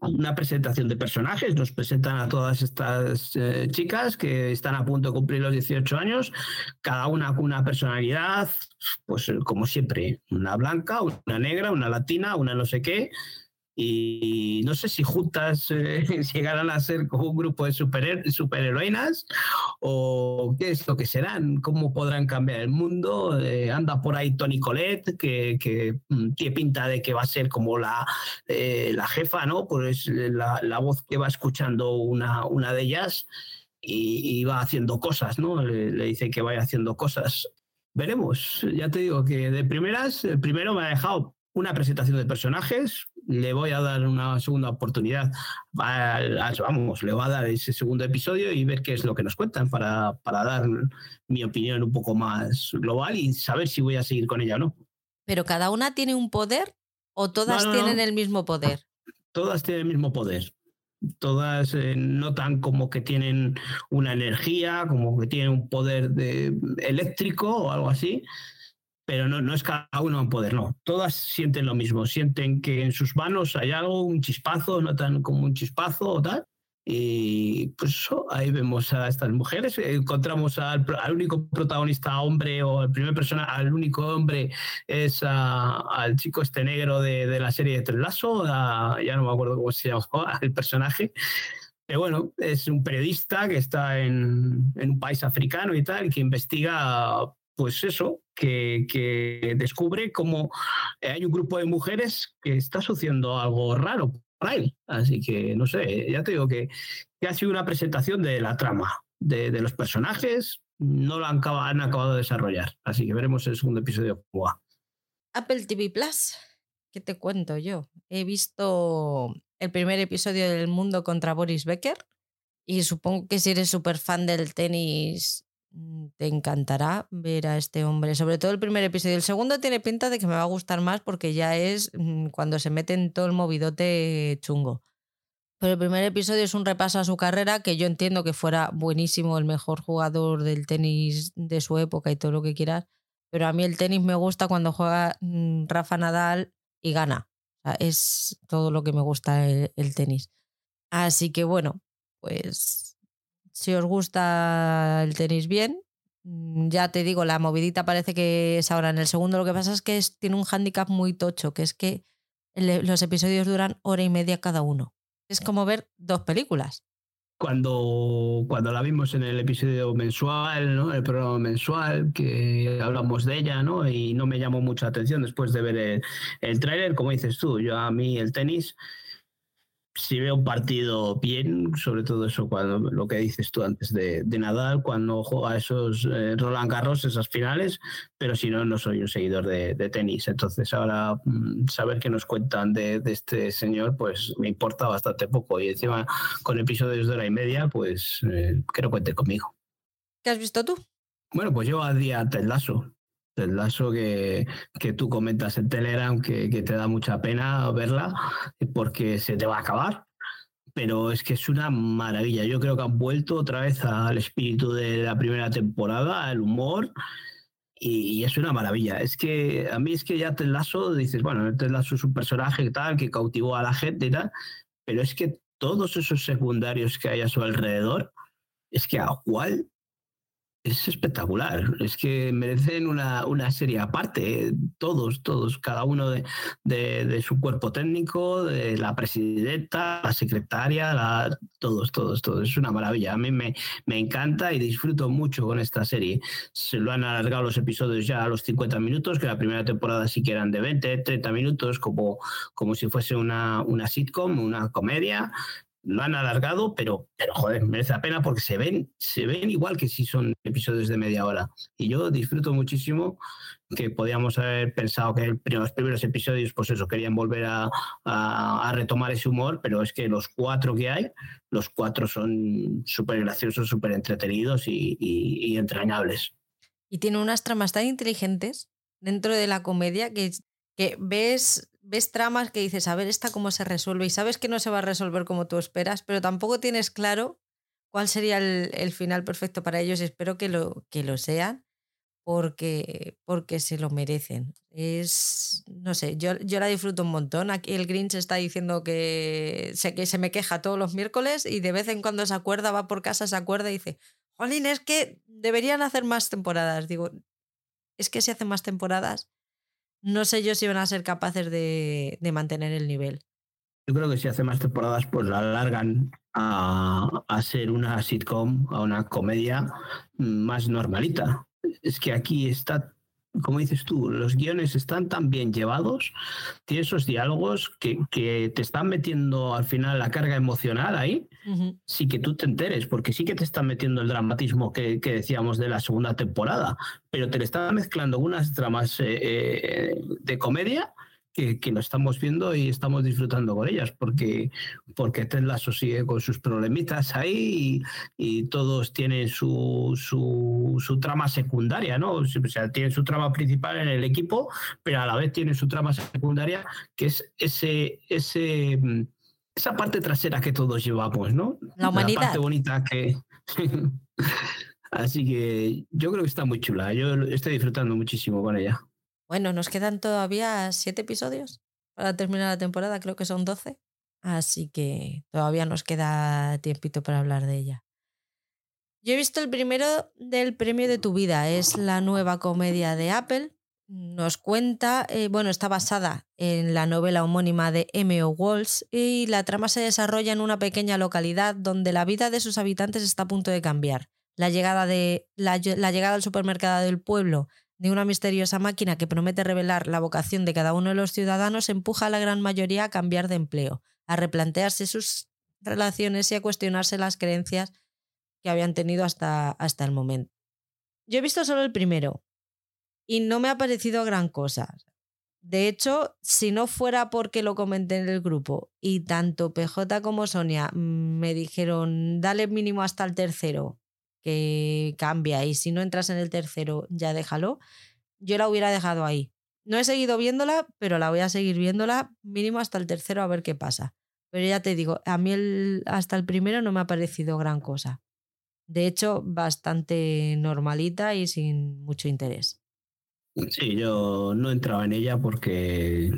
una presentación de personajes. Nos presentan a todas estas eh, chicas que están a punto de cumplir los 18 años, cada una con una personalidad, pues como siempre, una blanca, una negra, una latina, una no sé qué. Y no sé si juntas eh, (laughs) llegarán a ser como un grupo de superher- superheroínas o qué es lo que serán, cómo podrán cambiar el mundo. Eh, anda por ahí Tony Colette, que, mm, tiene pinta de que va a ser como la, eh, la jefa, ¿no? Pues la, la voz que va escuchando una, una de ellas. y, va haciendo cosas, ¿no? Le, le, dice que vaya haciendo cosas. Veremos, ya te digo que de primeras, el primero me ha dejado una presentación de personajes, le voy a dar una segunda oportunidad, vamos, le voy a dar ese segundo episodio y ver qué es lo que nos cuentan para, para dar mi opinión un poco más global y saber si voy a seguir con ella o no. ¿Pero cada una tiene un poder o todas tienen el mismo poder? Todas tienen el mismo poder. Todas eh, notan como que tienen una energía, como que tienen un poder de, eléctrico o algo así pero no, no es cada uno un poder, no. Todas sienten lo mismo, sienten que en sus manos hay algo, un chispazo, notan como un chispazo o tal. Y pues ahí vemos a estas mujeres, encontramos al, único protagonista hombre o el primer persona, al único hombre es al chico este negro de, la serie de Treslazo, ya no me acuerdo cómo se llama (laughs) el personaje, pero bueno, es un periodista que está en, en, un país africano y tal, que investiga pues eso, que, descubre cómo hay un grupo de mujeres que está sucediendo algo raro por ahí. Así que, no sé, ya te digo que, ha sido una presentación de la trama, de, los personajes, no lo han, han, acabado de desarrollar. Así que veremos el segundo episodio. Apple TV Plus, ¿qué te cuento yo? He visto el primer episodio del Mundo contra Boris Becker y supongo que si eres súper fan del tenis te encantará ver a este hombre, sobre todo el primer episodio. El segundo tiene pinta de que me va a gustar más porque ya es mm, cuando se mete en todo el movidote chungo. Pero el primer episodio es un repaso a su carrera, que yo entiendo que fuera buenísimo, el mejor jugador del tenis de su época y todo lo que quieras. Pero a mí el tenis me gusta cuando juega mm, Rafa Nadal y gana. es todo lo que me gusta el tenis. Así que bueno, pues si os gusta el tenis bien, mm, ya te digo, la movidita parece que es ahora en el segundo. Lo que pasa es que tiene un hándicap muy tocho, que es que los episodios duran hora y media cada uno. Es como ver dos películas. Cuando, cuando la vimos en el episodio mensual, ¿no? el programa mensual, que hablamos de ella, ¿no? y no me llamó mucha atención después de ver el, el tráiler, como dices tú, yo a mí el tenis si veo un partido bien, sobre todo eso, cuando lo que dices tú antes de, Nadal, cuando juega esos eh, Roland Garros, esas finales, pero si no, no soy un seguidor de, tenis. Entonces, ahora mm, saber qué nos cuentan de, este señor, pues me importa bastante poco. Y encima, con episodios de hora y media, pues eh, que no cuente conmigo. ¿Qué has visto tú? Bueno, pues yo a día Ted Lasso el lazo que, que, tú comentas en Telegram, que, que, te da mucha pena verla porque se te va a acabar. Pero es que es una maravilla. Yo creo que han vuelto otra vez al espíritu de la primera temporada, al humor, y, es una maravilla. Es que a mí es que ya Ted Lasso, dices, bueno, Ted Lasso es un personaje tal que cautivó a la gente y tal, pero es que todos esos secundarios que hay a su alrededor, es que a cuál es espectacular. Es que merecen una, una serie aparte, todos, todos, cada uno de, de, su cuerpo técnico, de la presidenta, la secretaria, la, todos, todos, todos. Es una maravilla. A mí me, me encanta y disfruto mucho con esta serie. Se lo han alargado los episodios ya a los 50 minutos, que la primera temporada sí que eran de 20, 30 minutos, como, como si fuese una, una sitcom, una comedia lo han alargado, pero, pero joder, merece la pena porque se ven, se ven igual que si son episodios de media hora. Y yo disfruto muchísimo que podíamos haber pensado que los primeros episodios, pues eso, querían volver a, a, retomar ese humor, pero es que los cuatro que hay, los cuatro son súper graciosos, súper entretenidos y, y, entrañables. Y tiene unas tramas tan inteligentes dentro de la comedia que, que ves ves tramas que dices, a ver, esta cómo se resuelve y sabes que no se va a resolver como tú esperas, pero tampoco tienes claro cuál sería el, final perfecto para ellos. Espero que lo, que lo sean porque, porque se lo merecen. Es, no sé, yo, yo la disfruto un montón. Aquí el Grinch está diciendo que se, que se me queja todos los miércoles y de vez en cuando se acuerda, va por casa, se acuerda y dice, Jolín, es que deberían hacer más temporadas. Digo, es que si hacen más temporadas no sé yo si van a ser capaces de, mantener el nivel. Yo creo que si hace más temporadas, pues la alargan a, a, ser una sitcom, a una comedia más normalita. Es que aquí está como dices tú, los guiones están tan bien llevados, tiene esos diálogos que, que te están metiendo al final la carga emocional ahí, sí que tú te enteres, porque sí que te están metiendo el dramatismo que, que decíamos de la segunda temporada, pero te le están mezclando unas dramas eh, eh, de comedia que, lo estamos viendo y estamos disfrutando con ellas, porque, porque Ted Lasso sigue con sus problemitas ahí y, todos tienen su, su, trama secundaria, ¿no? O sea, tienen su trama principal en el equipo, pero a la vez tienen su trama secundaria, que es ese, ese, esa parte trasera que todos llevamos, ¿no? La humanidad. La parte bonita que... (laughs) Así que yo creo que está muy chula. Yo estoy disfrutando muchísimo con ella. Bueno, nos quedan todavía siete episodios para terminar la temporada, creo que son doce. Así que todavía nos queda tiempito para hablar de ella. Yo he visto el primero del premio de tu vida, es la nueva comedia de Apple. Nos cuenta, eh, bueno, está basada en la novela homónima de M.O. Walls y la trama se desarrolla en una pequeña localidad donde la vida de sus habitantes está a punto de cambiar. La llegada, de, la llegada al supermercado del pueblo de una misteriosa máquina que promete revelar la vocación de cada uno de los ciudadanos empuja a la gran mayoría a cambiar de empleo, a replantearse sus relaciones y a cuestionarse las creencias que habían tenido hasta, hasta el momento. Yo he visto solo el primero y no me ha parecido gran cosa. De hecho, si no fuera porque lo comenté en el grupo y tanto PJ como Sonia me dijeron dale mínimo hasta el tercero cambia y si no entras en el tercero ya déjalo, yo la hubiera dejado ahí. No he seguido viéndola, pero la voy a seguir viéndola mínimo hasta el tercero a ver qué pasa. Pero ya te digo, a mí el, hasta el primero no me ha parecido gran cosa. De hecho, bastante normalita y sin mucho interés. Sí, yo no entraba en ella porque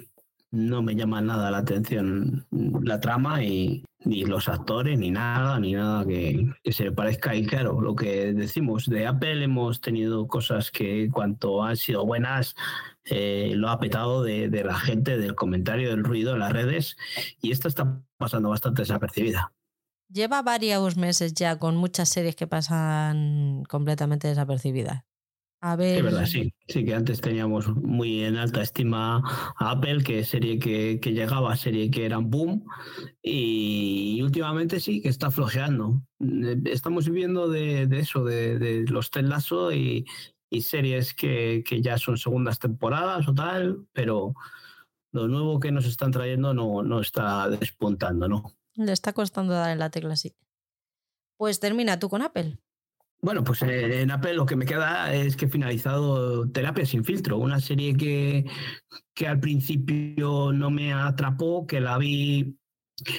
no me llama nada la atención la trama y ni los actores, ni nada, ni nada que, se le parezca. Y claro, lo que decimos, de Apple hemos tenido cosas que cuanto han sido buenas, eh, lo ha petado de, de, la gente, del comentario, del ruido en las redes, y esta está pasando bastante desapercibida. Lleva varios meses ya con muchas series que pasan completamente desapercibidas. A ver. Es verdad, sí. Sí, que antes teníamos muy en alta estima a Apple, que serie que, llegaba, serie que era un boom. Y últimamente sí, que está flojeando. Eh, estamos viviendo de, eso, de, los telazo y, y series que, ya son segundas temporadas o tal, pero lo nuevo que nos están trayendo no, no está despuntando, ¿no? Le está costando dar en la tecla, sí. Pues termina tú con Apple. Bueno, pues eh, en Apple lo que me queda es que he finalizado Terapia sin filtro, una serie que, que al principio no me atrapó, que la vi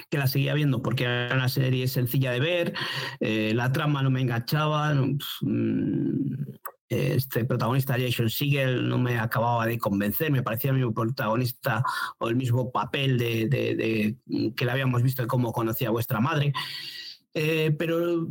que la seguía viendo porque era una serie sencilla de ver, eh, la trama no me enganchaba, pues, mm, este protagonista Jason Siegel no me acababa de convencer, me parecía el mismo protagonista o el mismo papel de, que le habíamos visto de cómo conocía a vuestra madre. Eh, pero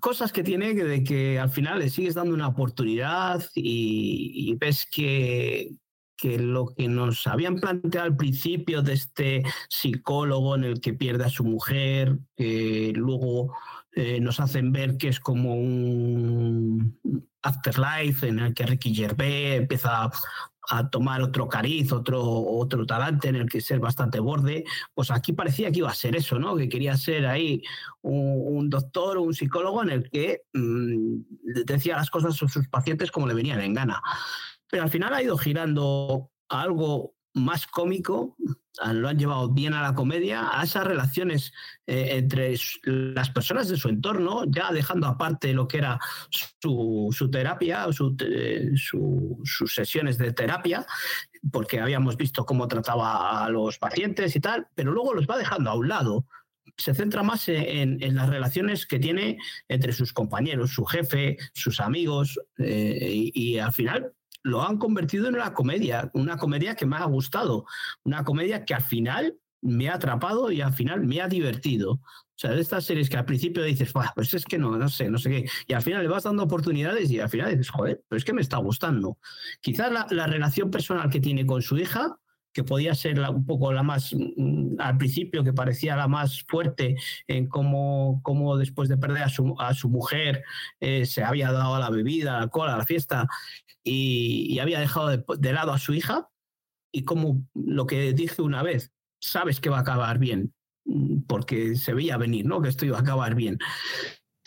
cosas que tiene que, de que al final le sigues dando una oportunidad y, ves que, que lo que nos habían planteado al principio de este psicólogo en el que pierde a su mujer, que luego eh, nos hacen ver que es como un afterlife en el que Ricky Gervais empieza a tomar otro cariz, otro, otro talante en el que ser bastante borde, pues aquí parecía que iba a ser eso, ¿no? Que quería ser ahí un, doctor o un psicólogo en el que mm, decía las cosas a sus pacientes como le venían en gana. Pero al final ha ido girando algo más cómico, lo han llevado bien a la comedia, a esas relaciones eh, entre las personas de su entorno, ya dejando aparte lo que era su, terapia, su, sus sesiones de terapia, porque habíamos visto cómo trataba a los pacientes y tal, pero luego los va dejando a un lado. Se centra más en, las relaciones que tiene entre sus compañeros, su jefe, sus amigos, eh, y al final lo han convertido en una comedia, una comedia que me ha gustado, una comedia que al final me ha atrapado y al final me ha divertido. O sea, de estas series que al principio dices, pues es que no, no sé, no sé qué. Y al final le vas dando oportunidades y al final dices, joder, pero es que me está gustando. Quizás la, relación personal que tiene con su hija, que podía ser un poco la más, mm, al principio, que parecía la más fuerte en cómo, cómo después de perder a su, a su mujer eh, se había dado a la bebida, al alcohol, a la fiesta y, había dejado de, lado a su hija. Y como lo que dije una vez, sabes que va a acabar bien, mm, porque se veía venir, ¿no? Que esto iba a acabar bien.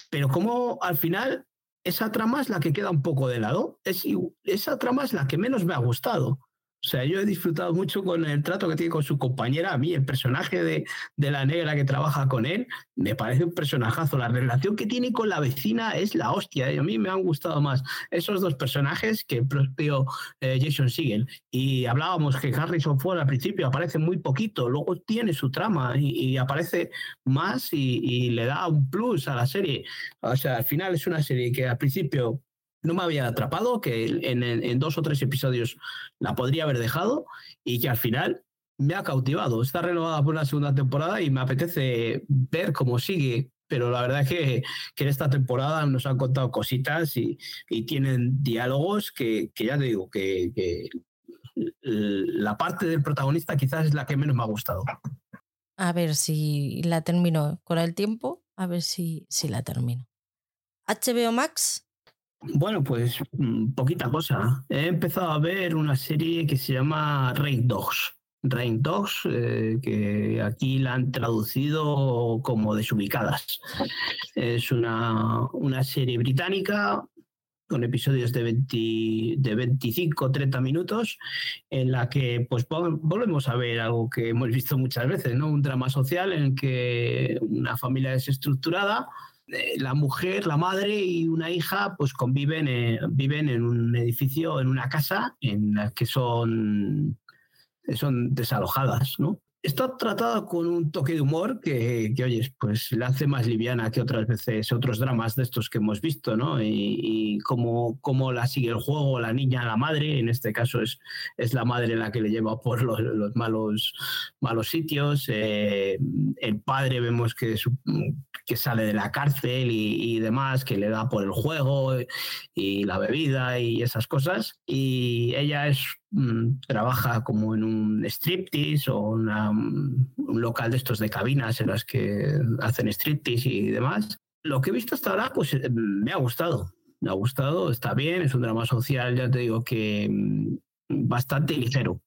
Pero como al final esa trama es la que queda un poco de lado. Es, esa trama es la que menos me ha gustado. O sea, yo he disfrutado mucho con el trato que tiene con su compañera. A mí, el personaje de, de, la negra que trabaja con él, me parece un personajazo. La relación que tiene con la vecina es la hostia. ¿eh? A mí me han gustado más esos dos personajes que el propio eh, Jason Segel. Y hablábamos que Harrison Ford al principio aparece muy poquito, luego tiene su trama y, aparece más y, y le da un plus a la serie. O sea, al final es una serie que al principio no me había atrapado, que en, dos o tres episodios la podría haber dejado y que al final me ha cautivado. Está renovada por una segunda temporada y me apetece ver cómo sigue. Pero la verdad es que, en esta temporada nos han contado cositas y, tienen diálogos que, ya te digo, que, la parte del protagonista quizás es la que menos me ha gustado. A ver si la termino con el tiempo, a ver si, si la termino. HBO Max bueno, pues mm, poquita cosa. He empezado a ver una serie que se llama Rain Dogs. Rain Dogs, eh, que aquí la han traducido como desubicadas. Es una, una serie británica con episodios de, 20, de 25 30 minutos, en la que pues volvemos a ver algo que hemos visto muchas veces, ¿no? Un drama social en que una familia desestructurada la mujer, la madre y una hija pues conviven, eh, viven en un edificio, en una casa en la que son, son desalojadas, ¿no? Está tratada con un toque de humor que, que, oye, pues la hace más liviana que otras veces, otros dramas de estos que hemos visto, ¿no? Y, cómo, cómo, la sigue el juego la niña, la madre, en este caso es, es la madre la que le lleva por los, los malos, malos sitios. Eh, el padre vemos que, que sale de la cárcel y, y, demás, que le da por el juego y la bebida y esas cosas. Y ella es Mm, trabaja como en un striptease o mm, un local de estos de cabinas en las que hacen striptease y demás. Lo que he visto hasta ahora, pues eh, me ha gustado. Me ha gustado, está bien, es un drama social, ya te digo que mm, bastante ligero.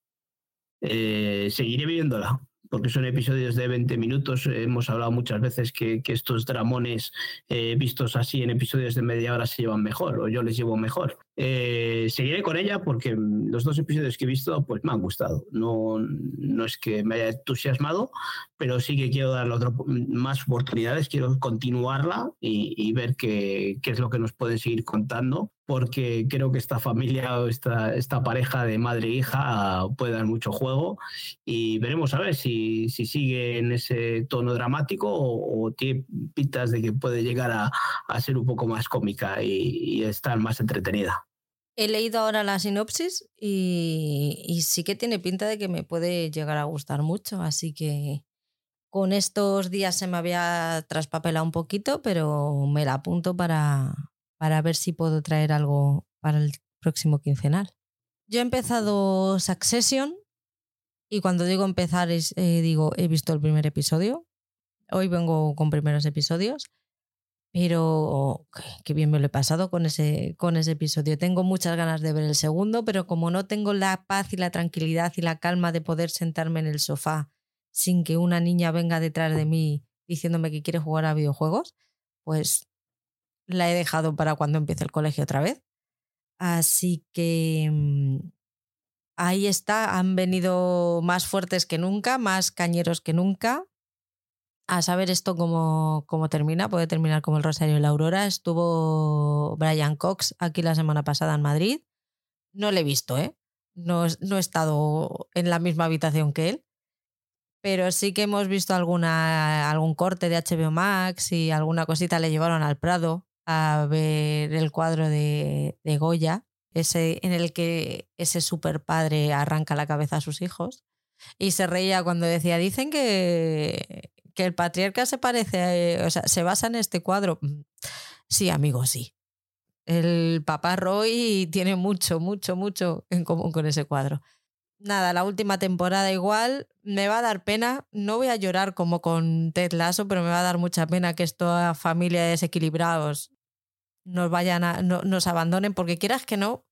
Eh, seguiré viéndola, porque son episodios de 20 minutos. Hemos hablado muchas veces que, estos dramones eh, vistos así en episodios de media hora se llevan mejor, o yo les llevo mejor. Eh, seguiré con ella porque los dos episodios que he visto pues me han gustado. No, no es que me haya entusiasmado, pero sí que quiero darle más oportunidades, quiero continuarla y, ver qué, qué, es lo que nos pueden seguir contando, porque creo que esta familia o esta, esta pareja de madre e hija puede dar mucho juego y veremos a ver si, si sigue en ese tono dramático o, tiene pintas de que puede llegar a, a ser un poco más cómica y, y estar más entretenida. He leído ahora la sinopsis y, sí que tiene pinta de que me puede llegar a gustar mucho, así que con estos días se me había traspapelado un poquito, pero me la apunto para, para ver si puedo traer algo para el próximo quincenal. Yo he empezado Succession y cuando digo empezar es, eh, digo he visto el primer episodio. Hoy vengo con primeros episodios pero qué bien me lo he pasado con ese, con ese episodio. Tengo muchas ganas de ver el segundo, pero como no tengo la paz y la tranquilidad y la calma de poder sentarme en el sofá sin que una niña venga detrás de mí diciéndome que quiere jugar a videojuegos, pues la he dejado para cuando empiece el colegio otra vez. Así que mm, ahí está, han venido más fuertes que nunca, más cañeros que nunca a saber esto cómo, cómo, termina, puede terminar como el Rosario y la Aurora. Estuvo Brian Cox aquí la semana pasada en Madrid. No le he visto, ¿eh? No, no he estado en la misma habitación que él. Pero sí que hemos visto alguna, algún corte de HBO Max y alguna cosita le llevaron al Prado a ver el cuadro de, de Goya, ese, en el que ese super padre arranca la cabeza a sus hijos. Y se reía cuando decía, dicen que que el patriarca se parece, o sea, se basa en este cuadro. Mm, sí, amigo, sí. El papá Roy tiene mucho, mucho, mucho en común con ese cuadro. nada, la última temporada igual, me va a dar pena, no voy a llorar como con Ted Lasso, pero me va a dar mucha pena que esta familia de desequilibrados nos vayan a, nos abandonen, porque quieras que no,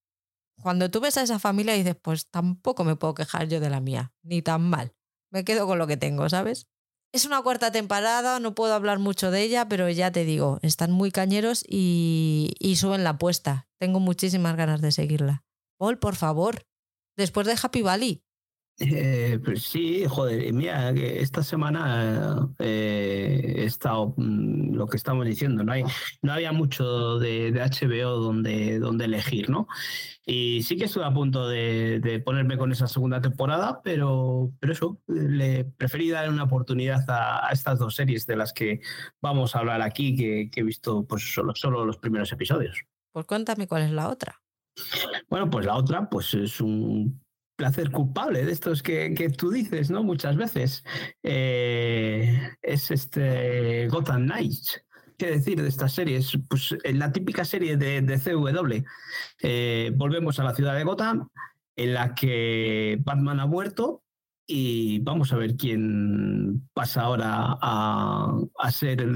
cuando tú ves a esa familia dices, pues tampoco me puedo quejar yo de la mía, ni tan mal. Me quedo con lo que tengo, ¿sabes? Es una cuarta temporada, no puedo hablar mucho de ella, pero ya te digo, están muy cañeros y, y suben la apuesta. Tengo muchísimas ganas de seguirla. Paul, por favor, después de Happy Valley. Eh, pues sí, joder, mira, que esta semana eh, he estado mm, lo que estamos diciendo, no hay, no había mucho de, HBO donde, donde elegir, ¿no? Y sí que estuve a punto de, ponerme con esa segunda temporada, pero, pero eso, le preferí dar una oportunidad a, estas dos series de las que vamos a hablar aquí, que, he visto pues solo, solo los primeros episodios. Pues cuéntame cuál es la otra. Bueno, pues la otra, pues es un placer culpable de estos que, que tú dices, ¿no? Muchas veces. Eh, es este Gotham Knights. ¿Qué decir de estas series? Pues en la típica serie de, de CW. Eh, volvemos a la ciudad de Gotham, en la que Batman ha muerto y vamos a ver quién pasa ahora a, a ser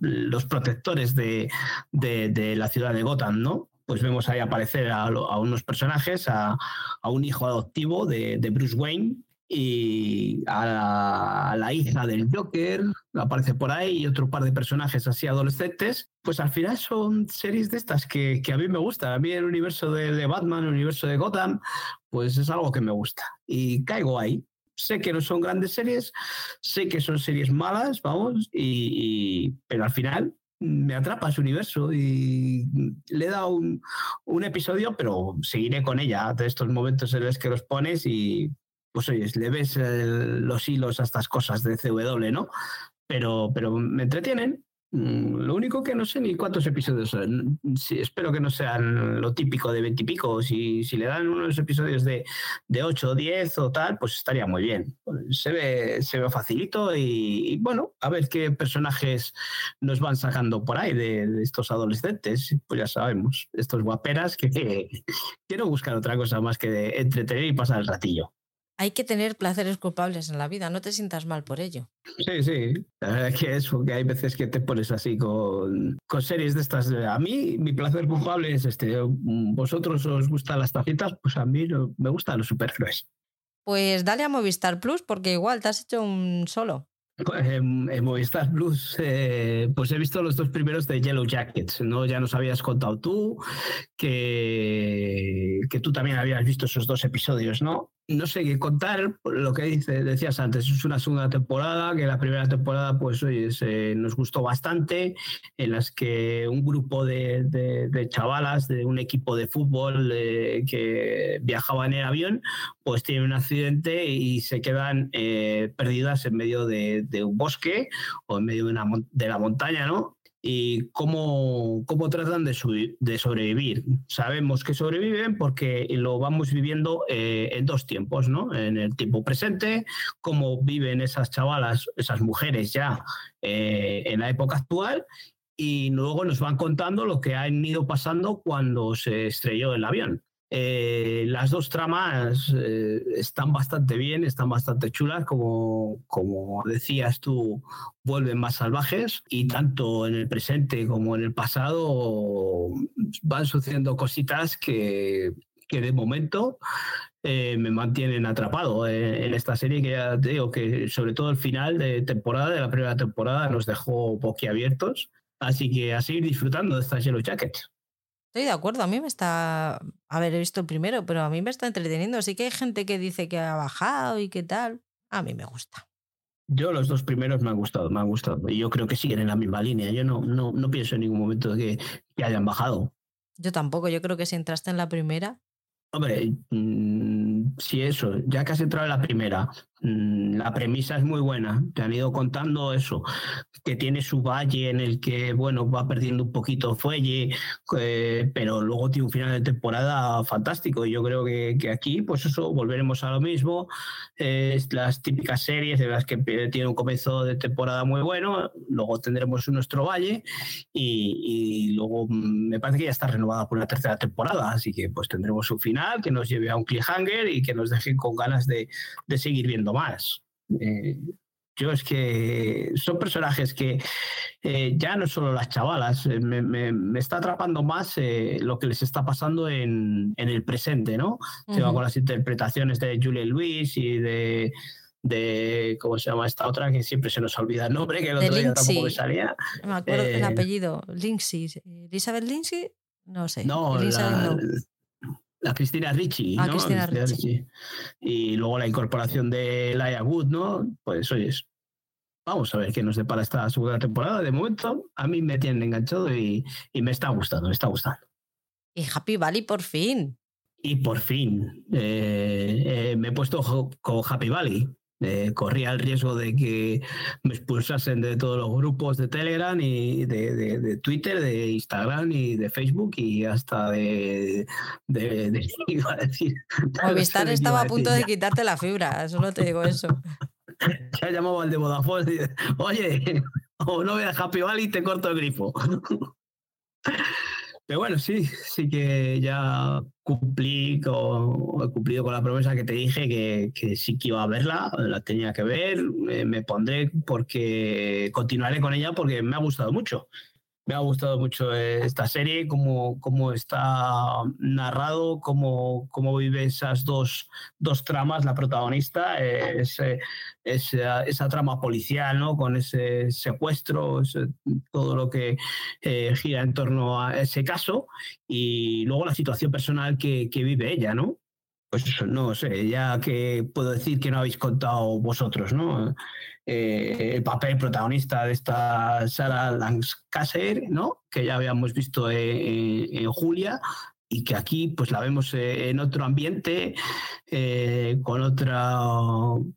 los protectores de, de, de, la ciudad de Gotham, ¿no? Pues vemos ahí aparecer a, unos personajes, a, un hijo adoptivo de, Bruce Wayne y a la, hija del Joker, aparece por ahí, y otro par de personajes así adolescentes, pues al final son series de estas que, a mí me gustan. A mí el universo de, Batman, el universo de Gotham, pues es algo que me gusta. Y caigo ahí. Sé que no son grandes series, sé que son series malas, vamos, y pero al final me atrapa su universo y le he dado un, un, episodio, pero seguiré con ella de estos momentos en los que los pones y pues oyes, le ves los hilos a estas cosas de CW, ¿no? Pero, pero me entretienen lo único que no sé ni cuántos episodios espero que no sean lo típico de veintipico. Si, si le dan unos episodios de, de 8 o 10 o tal, pues estaría muy bien. Se ve, se ve facilito y, bueno, a ver qué personajes nos van sacando por ahí de, estos adolescentes. Pues ya sabemos, estos guaperas que, que quiero buscar otra cosa más que entretener y pasar el ratillo hay que tener placeres culpables en la vida, no te sientas mal por ello. Sí, sí, la verdad es que es porque hay veces que te pones así con, con series de estas. A mí, mi placer culpable es este. ¿Vosotros os gustan las tacitas? Pues a mí me gustan los superhéroes. Pues dale a Movistar Plus porque igual te has hecho un solo. En, Movistar Plus, eh, pues he visto los dos primeros de Yellow Jackets, ¿no? Ya nos habías contado tú que, que tú también habías visto esos dos episodios, ¿no? No sé qué contar, lo que dice, decías antes, es una segunda temporada, que la primera temporada, pues oye, nos gustó bastante, en las que un grupo de, chavalas de un equipo de fútbol eh, que viajaban en avión, pues tienen un accidente y se quedan eh, perdidas en medio de, un bosque o en medio de, una, de la montaña, ¿no? Y cómo, cómo tratan de, sobrevivir. Sabemos que sobreviven porque lo vamos viviendo eh, en dos tiempos, ¿no? En el tiempo presente, cómo viven esas chavalas, esas mujeres ya eh, en la época actual, y luego nos van contando lo que han ido pasando cuando se estrelló el avión. Eh, las dos tramas eh, están bastante bien, están bastante chulas, como, como decías tú, vuelven más salvajes y tanto en el presente como en el pasado van sucediendo cositas que, que de momento eh, me mantienen atrapado en esta serie que ya te digo que sobre todo el final de temporada, de la primera temporada, nos dejó boquiabiertos. Así que a seguir disfrutando de estas Yellow Jackets. Estoy de acuerdo, a mí me está, haber visto el primero, pero a mí me está entreteniendo. Sí que hay gente que dice que ha bajado y qué tal. A mí me gusta. Yo los dos primeros me han gustado, me han gustado. Y yo creo que siguen en la misma línea. Yo no, no, no pienso en ningún momento que, que hayan bajado. Yo tampoco, yo creo que si entraste en la primera. Hombre, mm, si eso, ya que has entrado en la primera, la premisa es muy buena. Te han ido contando eso, que tiene su valle en el que, bueno, va perdiendo un poquito fuelle, eh, pero luego tiene un final de temporada fantástico. Y yo creo que, aquí, pues eso, volveremos a lo mismo. las típicas series de las que tiene un comienzo de temporada muy bueno, luego tendremos nuestro valle y, luego mm, me parece que ya está renovada por una tercera temporada, así que pues tendremos un final que nos lleve a un cliffhanger y que nos deje con ganas de seguir viendo más. Eh, yo es que son personajes que eh, ya no solo las chavalas, eh, me, está atrapando más lo que les está pasando en, el presente, ¿no? con las interpretaciones de Julia Luis y de, de, ¿cómo se llama esta otra? Que siempre se nos olvida el nombre, que el otro día tampoco me salía. me acuerdo el apellido, Lindsay. ¿Elizabeth Lindsay? No sé. No, no. La Cristina Ricci, ah, Cristina, Ricci. Y luego la incorporación de Laia Wood, ¿no? Pues oye, vamos a ver qué nos depara esta segunda temporada. De momento, a mí me tienen enganchado y, me está gustando, me está gustando. Y Happy Valley por fin. Y por fin, eh, eh, me he puesto con Happy Valley. Eh, corría el riesgo de que me expulsasen de todos los grupos de Telegram y de, Twitter, de Instagram y de Facebook y hasta de, de, (laughs) iba a decir. Movistar estaba a, punto de quitarte la fibra, solo te digo eso. (laughs) Ya llamaba al de Vodafone y oye, (laughs) o no veas Happy Valley te corto el grifo. Pero bueno, sí, sí que ya cumplí con, he cumplido con la promesa que te dije que, que sí que iba a verla, la tenía que ver, me pondré porque continuaré con ella porque me ha gustado mucho me ha gustado mucho esta serie, cómo, cómo está narrado, cómo, cómo vive esas dos, dos tramas la protagonista, ese, esa, trama policial, ¿no? con ese secuestro, todo lo que eh, gira en torno a ese caso, y luego la situación personal que, que vive ella, ¿no? Pues no sé, ya que puedo decir que no habéis contado vosotros, ¿no? Eh, el papel protagonista de esta Sarah Lancaster, ¿no? Que ya habíamos visto en Julia, y que aquí pues la vemos eh, en otro ambiente, eh, con, otra,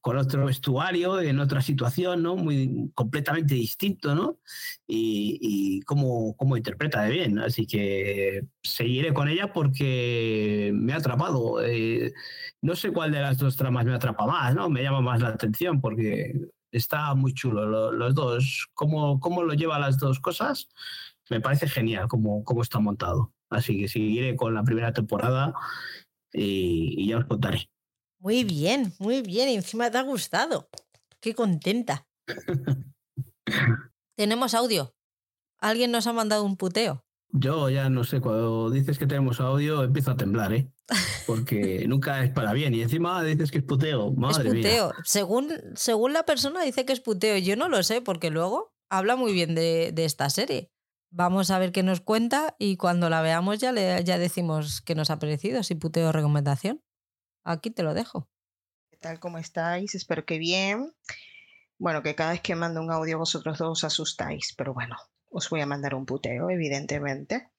con otro vestuario, en otra situación, ¿no? Muy completamente distinto, ¿no? Y, y cómo, cómo, interpreta de bien. Así que seguiré con ella porque me ha atrapado. Eh, no sé cuál de las dos tramas me atrapa más, ¿no? Me llama más la atención porque está muy chulo los dos. Cómo, cómo lo lleva las dos cosas, me parece genial cómo, cómo está montado. Así que seguiré con la primera temporada y, ya os contaré. Muy bien, muy bien. Encima te ha gustado. Qué contenta. (laughs) tenemos audio. Alguien nos ha mandado un puteo. Yo ya no sé, cuando dices que tenemos audio empiezo a temblar, ¿eh? Porque (laughs) nunca es para bien. Y encima dices que es puteo. Madre es puteo. Según, según la persona dice que es puteo. Yo no lo sé, porque luego habla muy bien de esta serie. Vamos a ver qué nos cuenta y cuando la veamos ya, le, ya decimos qué nos ha parecido, si puteo recomendación. Aquí te lo dejo. ¿Qué tal? ¿Cómo estáis? Espero que bien. Bueno, que cada vez que mando un audio vosotros dos os asustáis, pero bueno, os voy a mandar un puteo, evidentemente.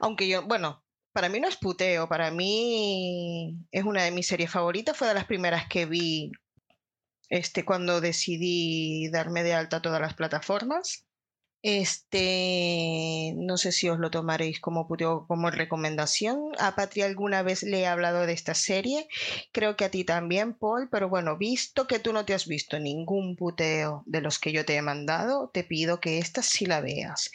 Aunque yo, bueno, para mí no es puteo, para mí es una de mis series favoritas, fue de las primeras que vi este, cuando decidí darme de alta todas las plataformas. Este, no sé si os lo tomaréis como, como recomendación. A Patria alguna vez le he hablado de esta serie. Creo que a ti también, Paul. Pero bueno, visto que tú no te has visto ningún puteo de los que yo te he mandado, te pido que esta sí la veas.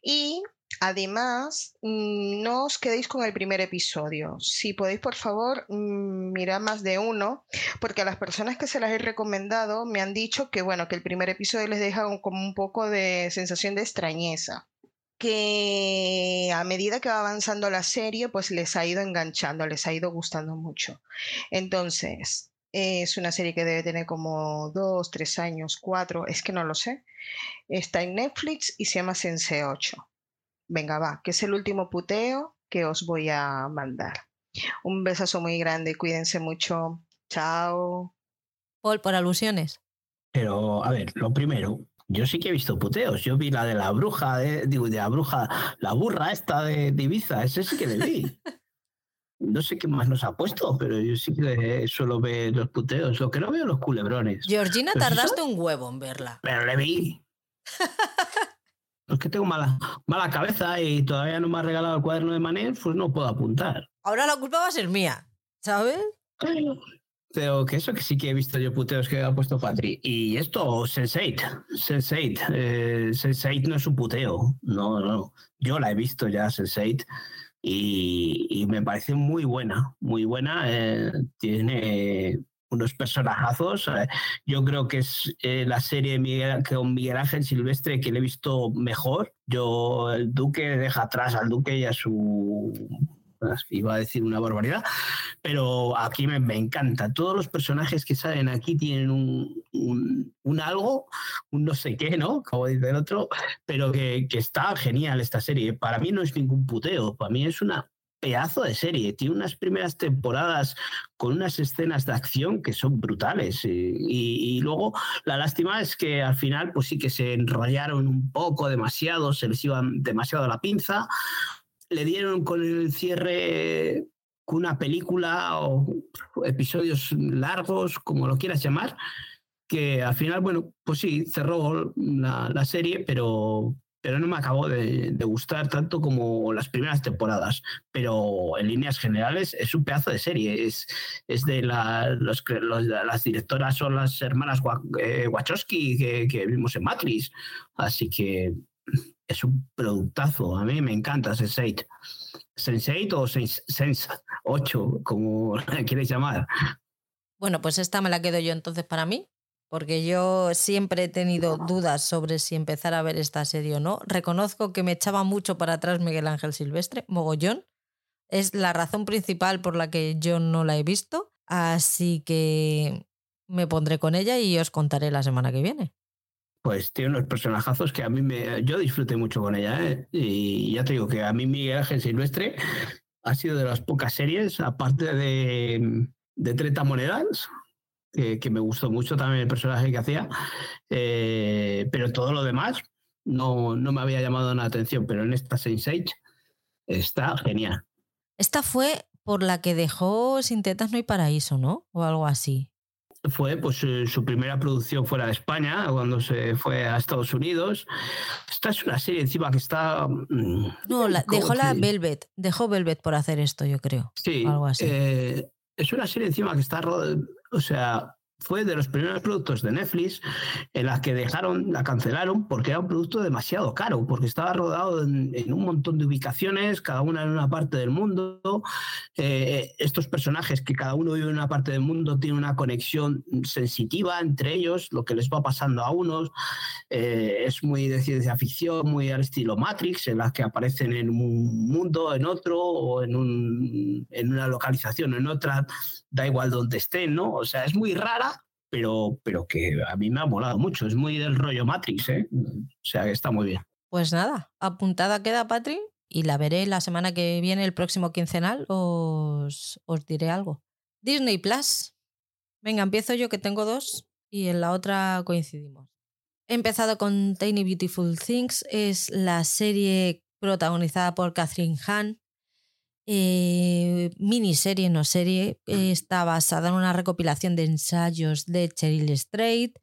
Y Además, mm, no os quedéis con el primer episodio. Si podéis, por favor, mm, mirar más de uno, porque a las personas que se las he recomendado me han dicho que, bueno, que el primer episodio les deja como un poco de sensación de extrañeza que a medida que va avanzando la serie, pues les ha ido enganchando, les ha ido gustando mucho. Entonces, es una serie que debe tener como dos, tres años, cuatro, es que no lo sé. Está en Netflix y se llama Sense 8 venga, va, que es el último puteo que os voy a mandar. Un besazo muy grande, cuídense mucho. Chao. Paul, por alusiones. Pero, a ver, lo primero, yo sí que he visto puteos. Yo vi la de la bruja, de, digo, de la bruja, la burra esta de, Ibiza, ese sí que le vi. (laughs) no sé qué más nos ha puesto, pero yo sí que suelo ver los puteos. Lo que no veo los culebrones. Georgina, tardaste un huevo en verla. Pero le vi. (laughs) es que tengo mala, mala cabeza y todavía no me ha regalado el cuaderno de Manel, pues no puedo apuntar. Ahora la culpa va a ser mía, ¿sabes? Pero que eso que sí que he visto yo puteos que ha puesto Patri. Y esto, Sense8. Sense8. Eh, Sense8 no es un puteo. No, no. Yo la he visto ya, Sense8. Y, me parece muy buena, muy buena. Eh, tiene unos personajazos. Eh, yo creo que es eh, la serie Miguel, con Miguel Ángel Silvestre que le he visto mejor. Yo, el Duque deja atrás al Duque y a su iba a decir una barbaridad, pero aquí me, encanta. Todos los personajes que salen aquí tienen un, un, algo, un no sé qué, ¿no? Como dice el otro, pero que, que, está genial esta serie. Para mí no es ningún puteo, para mí es una pedazo de serie. Tiene unas primeras temporadas con unas escenas de acción que son brutales. Y, y, luego la lástima es que al final, pues sí que se enrollaron un poco demasiado, se les iba demasiado la pinza le dieron con el cierre una película o episodios largos, como lo quieras llamar, que al final, bueno, pues sí, cerró la, serie, pero, pero no me acabó de, gustar tanto como las primeras temporadas. Pero en líneas generales es un pedazo de serie. Es, es de la, los, las directoras son las hermanas eh, Wachowski que, que vimos en Matrix. Así que es un productazo. A mí me encanta Sense8. Sense8 o Sense8, como quieres llamar. Bueno, pues esta me la quedo yo entonces para mí, porque yo siempre he tenido dudas sobre si empezar a ver esta serie o no. Reconozco que me echaba mucho para atrás Miguel Ángel Silvestre, mogollón. Es la razón principal por la que yo no la he visto, así que me pondré con ella y os contaré la semana que viene pues tiene unos personajazos que a mí me. Yo disfruté mucho con ella, ¿eh? Y ya te digo que a mí Miguel Ángel Silvestre ha sido de las pocas series, aparte de, de Treta Monedas, que, me gustó mucho también el personaje que hacía, eh, pero todo lo demás no, no me había llamado la atención, pero en esta Sense8 está genial. Esta fue por la que dejó Sin Tetas No hay Paraíso, ¿no? O algo así fue pues eh, su primera producción fuera de España, cuando se fue a Estados Unidos. Esta es una serie encima que está... Mm, no, dejó la Velvet, dejó Velvet por hacer esto, yo creo. Sí, algo así. Eh, es una serie encima que está... O sea, fue de los primeros productos de Netflix en las que dejaron, la cancelaron porque era un producto demasiado caro, porque estaba rodado en, un montón de ubicaciones, cada una en una parte del mundo. Eh, estos personajes que cada uno vive en una parte del mundo tienen una conexión sensitiva entre ellos, lo que les va pasando a unos. Eh, es muy de ciencia ficción, muy al estilo Matrix, en las que aparecen en un mundo, en otro, o en, un, en una localización, en otra, da igual donde estén, ¿no? O sea, es muy rara pero, pero que a mí me ha molado mucho. Es muy del rollo Matrix, ¿eh? O sea, que está muy bien. Pues nada, apuntada queda, Patri, y la veré la semana que viene, el próximo quincenal, os, os diré algo. Disney Plus. Venga, empiezo yo que tengo dos y en la otra coincidimos. He empezado con Tiny Beautiful Things, es la serie protagonizada por Catherine Hahn, eh, miniserie, no serie, está basada en una recopilación de ensayos de Cheryl Strait.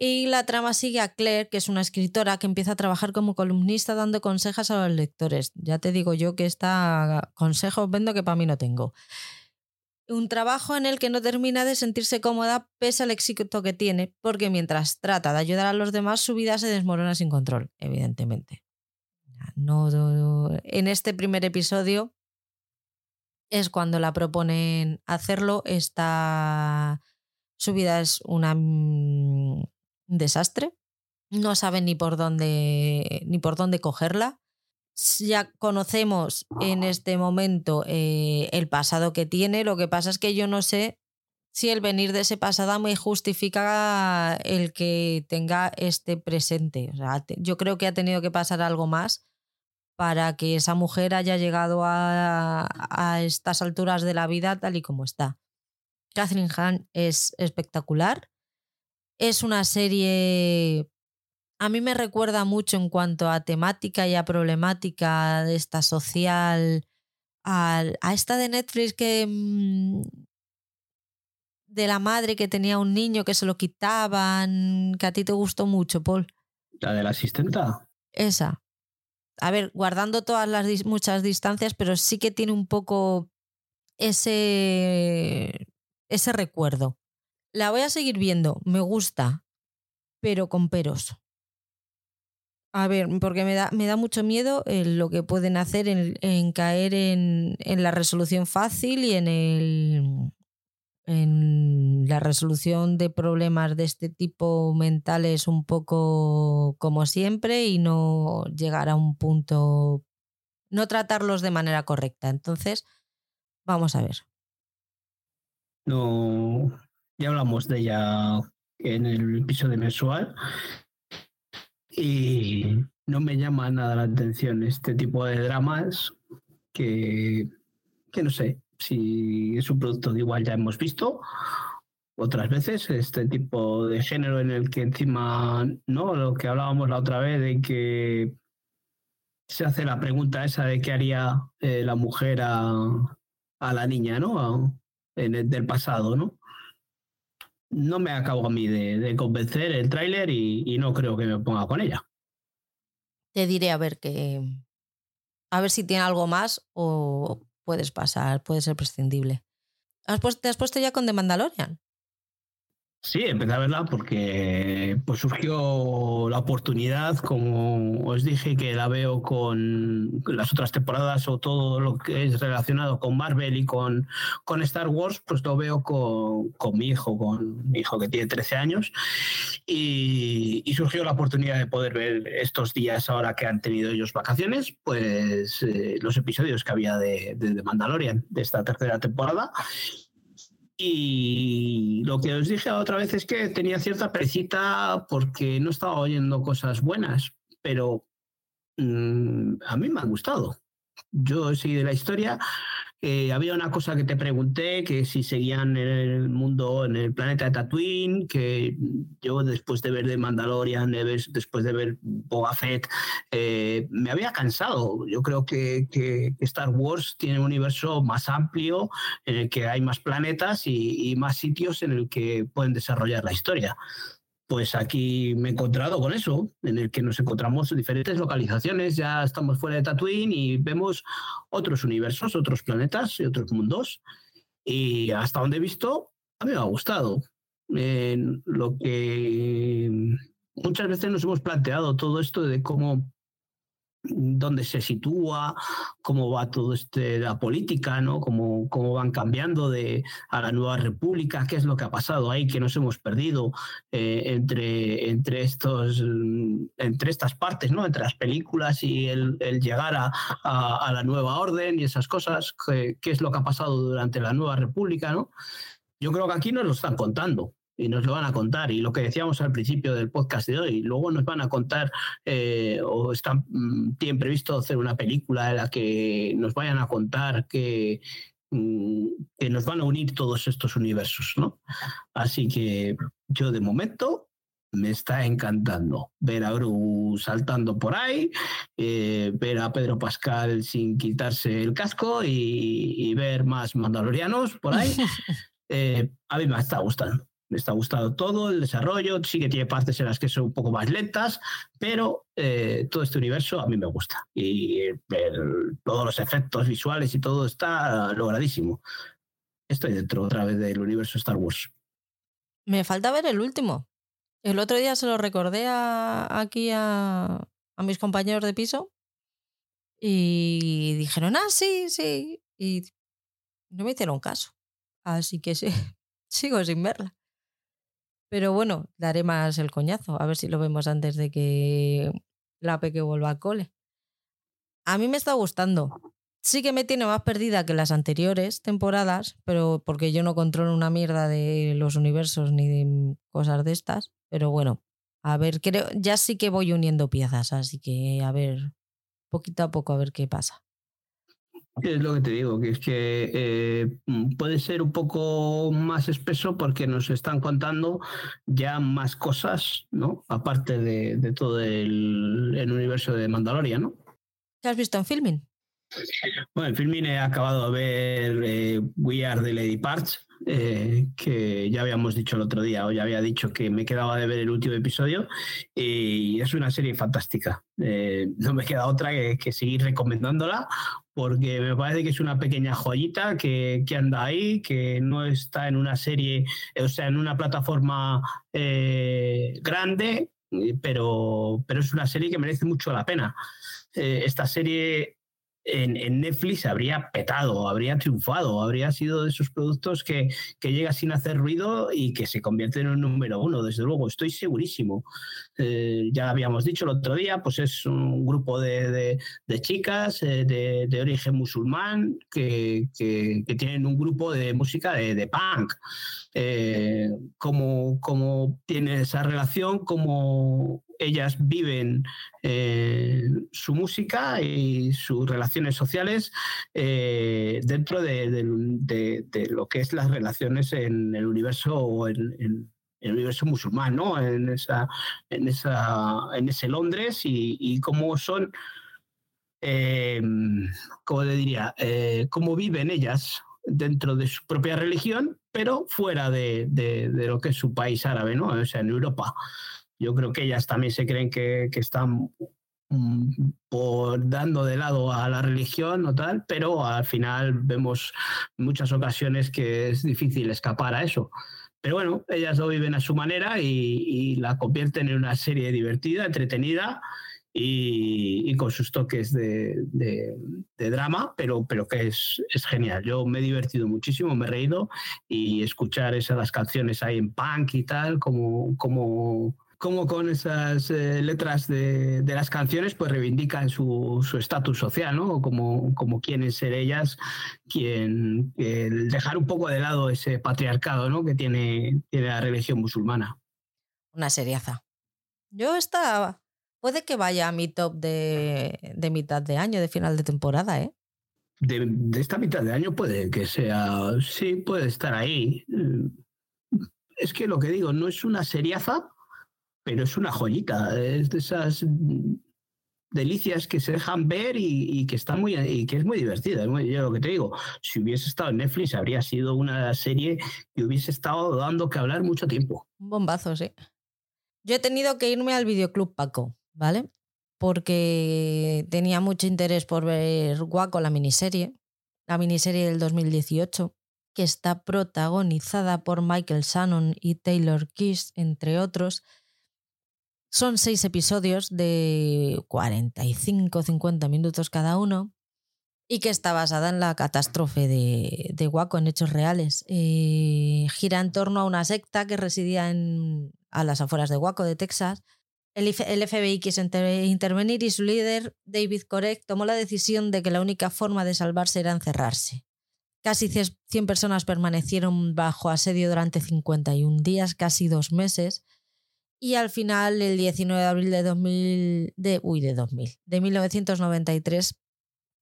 Y la trama sigue a Claire, que es una escritora que empieza a trabajar como columnista dando consejos a los lectores. Ya te digo yo que esta consejos vendo que para mí no tengo. Un trabajo en el que no termina de sentirse cómoda pese al éxito que tiene, porque mientras trata de ayudar a los demás, su vida se desmorona sin control, evidentemente. no, en este primer episodio es cuando la proponen hacerlo. Esta su vida es una, mm, un desastre. No saben ni por dónde ni por dónde cogerla. Ya conocemos en este momento eh, el pasado que tiene. Lo que pasa es que yo no sé si el venir de ese pasado me justifica el que tenga este presente. yo creo que ha tenido que pasar algo más para que esa mujer haya llegado a, estas alturas de la vida tal y como está. Catherine Hahn es espectacular. Es una serie. A mí me recuerda mucho en cuanto a temática y a problemática de esta social a esta de Netflix que mm, de la madre que tenía un niño que se lo quitaban, que a ti te gustó mucho, Paul. La de la asistenta. Esa. A ver, guardando todas las muchas distancias, pero sí que tiene un poco ese ese recuerdo. La voy a seguir viendo, me gusta, pero con peros. A ver, porque me da, me da mucho miedo lo que pueden hacer en, caer en, en, la resolución fácil y en, el, en la resolución de problemas de este tipo mentales un poco como siempre y no llegar a un punto, no tratarlos de manera correcta. Entonces, vamos a ver. No, ya hablamos de ella en el episodio mensual y no me llama nada la atención este tipo de dramas que, que no sé si es un producto de igual ya hemos visto otras veces este tipo de género en el que encima no lo que hablábamos la otra vez de que se hace la pregunta esa de qué haría eh, la mujer a, a, la niña no en el, del pasado, ¿no? No me acabo a mí de, convencer el tráiler y, no creo que me ponga con ella. Te diré a ver que a ver si tiene algo más o puedes pasar, puede ser prescindible. ¿Has ¿Te has puesto ya con The Mandalorian? Sí, empecé a verla porque pues surgió la oportunidad, como os dije, que la veo con las otras temporadas o todo lo que es relacionado con Marvel y con, con Star Wars, pues lo veo con, con mi hijo, con mi hijo que tiene 13 años. Y, surgió la oportunidad de poder ver estos días, ahora que han tenido ellos vacaciones, pues eh, los episodios que había de, de, de Mandalorian de esta tercera temporada. Y lo que os dije otra vez es que tenía cierta precita porque no estaba oyendo cosas buenas, pero mm, a mí me ha gustado. Yo he seguido la historia eh, había una cosa que te pregunté, que si seguían en el mundo, en el planeta de Tatooine, que yo después de ver de Mandalorian, después de ver Boba Fett, eh, me había cansado. Yo creo que, que, Star Wars tiene un universo más amplio, en el que hay más planetas y, y más sitios en el que pueden desarrollar la historia pues aquí me he encontrado con eso, en el que nos encontramos en diferentes localizaciones, ya estamos fuera de Tatooine y vemos otros universos, otros planetas y otros mundos. Y hasta donde he visto, a mí me ha gustado. lo que muchas veces nos hemos planteado todo esto de cómo dónde se sitúa, cómo va todo este la política, ¿no? Cómo, cómo van cambiando de a la nueva república, qué es lo que ha pasado ahí, que nos hemos perdido eh, entre, entre estos entre estas partes, ¿no? Entre las películas y el, llegar a, a, la nueva orden y esas cosas, qué, qué es lo que ha pasado durante la nueva república, ¿no? Yo creo que aquí nos lo están contando y nos lo van a contar. Y lo que decíamos al principio del podcast de hoy, luego nos van a contar eh, o están, mm, tienen previsto hacer una película en la que nos vayan a contar que, mm, que nos van a unir todos estos universos, ¿no? Así que yo de momento me está encantando ver a Gru saltando por ahí, eh, ver a Pedro Pascal sin quitarse el casco y, ver más mandalorianos por ahí. (laughs) Eh, a mí me está gustando me está gustando todo el desarrollo, sí que tiene partes en las que son un poco más lentas, pero eh, todo este universo a mí me gusta y todos los efectos visuales y todo está logradísimo. Estoy dentro otra vez del universo Star Wars. Me falta ver el último. El otro día se lo recordé aquí a, a mis compañeros de piso y dijeron, ah, sí, sí. Y no me hicieron caso. Así que sí, (laughs) sigo sin verla. Pero bueno, daré más el coñazo, a ver si lo vemos antes de que la peque vuelva al cole. A mí me está gustando. Sí que me tiene más perdida que las anteriores temporadas, pero porque yo no controlo una mierda de los universos ni de cosas de estas. Pero bueno, a ver, creo, ya sí que voy uniendo piezas, así que a ver, poquito a poco a ver qué pasa. Es lo que te digo, que es que eh, puede ser un poco más espeso porque nos están contando ya más cosas, ¿no? Aparte de, todo el, universo de Mandalorian, ¿no? ¿Qué has visto en filming? Bueno, en Filmin he acabado de ver eh, We Are the Lady Parts, eh, que ya habíamos dicho el otro día, o ya había dicho que me quedaba de ver el último episodio, y es una serie fantástica. Eh, no me queda otra que, seguir recomendándola, porque me parece que es una pequeña joyita que, que, anda ahí, que no está en una serie, o sea, en una plataforma grande, pero, pero es una serie que merece mucho la pena. esta serie en, Netflix habría petado, habría triunfado, habría sido de esos productos que, que llega sin hacer ruido y que se convierte en un número uno, desde luego, estoy segurísimo. Eh, ya habíamos dicho el otro día, pues es un grupo de, de, chicas eh, de, de, origen musulmán que, que, tienen un grupo de música de, punk. Eh, cómo, cómo tiene esa relación, cómo ellas viven eh, su música y sus relaciones sociales eh, dentro de, lo que es las relaciones en el universo o en, el universo musulmán, ¿no? En esa, en esa, en ese Londres y, cómo son, eh, ¿cómo le diría? Eh, cómo viven ellas dentro de su propia religión, pero fuera de, de, lo que es su país árabe, ¿no? O sea, en Europa. Yo creo que ellas también se creen que, están mm, por dando de lado a la religión o tal, pero al final vemos muchas ocasiones que es difícil escapar a eso. Pero bueno, ellas lo viven a su manera y, la convierten en una serie divertida, entretenida y, con sus toques de, drama, pero, pero que es, es, genial. Yo me he divertido muchísimo, me he reído y escuchar esas canciones ahí en punk y tal, como, como cómo con esas eh, letras de, las canciones pues reivindican su estatus social, ¿no? Como, como quieren ser ellas, quien dejar un poco de lado ese patriarcado, ¿no? Que tiene, tiene la religión musulmana. Una seriaza. Yo estaba, puede que vaya a mi top de, mitad de año, de final de temporada, ¿eh? De, de esta mitad de año puede que sea, sí, puede estar ahí. Es que lo que digo, no es una seriaza, pero es una joyita, es de esas delicias que se dejan ver y, que está muy y que es muy divertida. yo lo que te digo, si hubiese estado en Netflix habría sido una serie que hubiese estado dando que hablar mucho tiempo. Un bombazo, sí. Yo he tenido que irme al videoclub Paco, ¿vale? Porque tenía mucho interés por ver Guaco, la miniserie, la miniserie del 2018, que está protagonizada por Michael Shannon y Taylor Kiss, entre otros son seis episodios de 45-50 minutos cada uno y que está basada en la catástrofe de, de Waco, en hechos reales. Eh, gira en torno a una secta que residía en, a las afueras de Waco, de Texas. El, FBI quiso intervenir y su líder, David Korek, tomó la decisión de que la única forma de salvarse era encerrarse. Casi 100 personas permanecieron bajo asedio durante 51 días, casi dos meses, y al final, el 19 de abril de 2000, de, uy, de 2000, de 1993,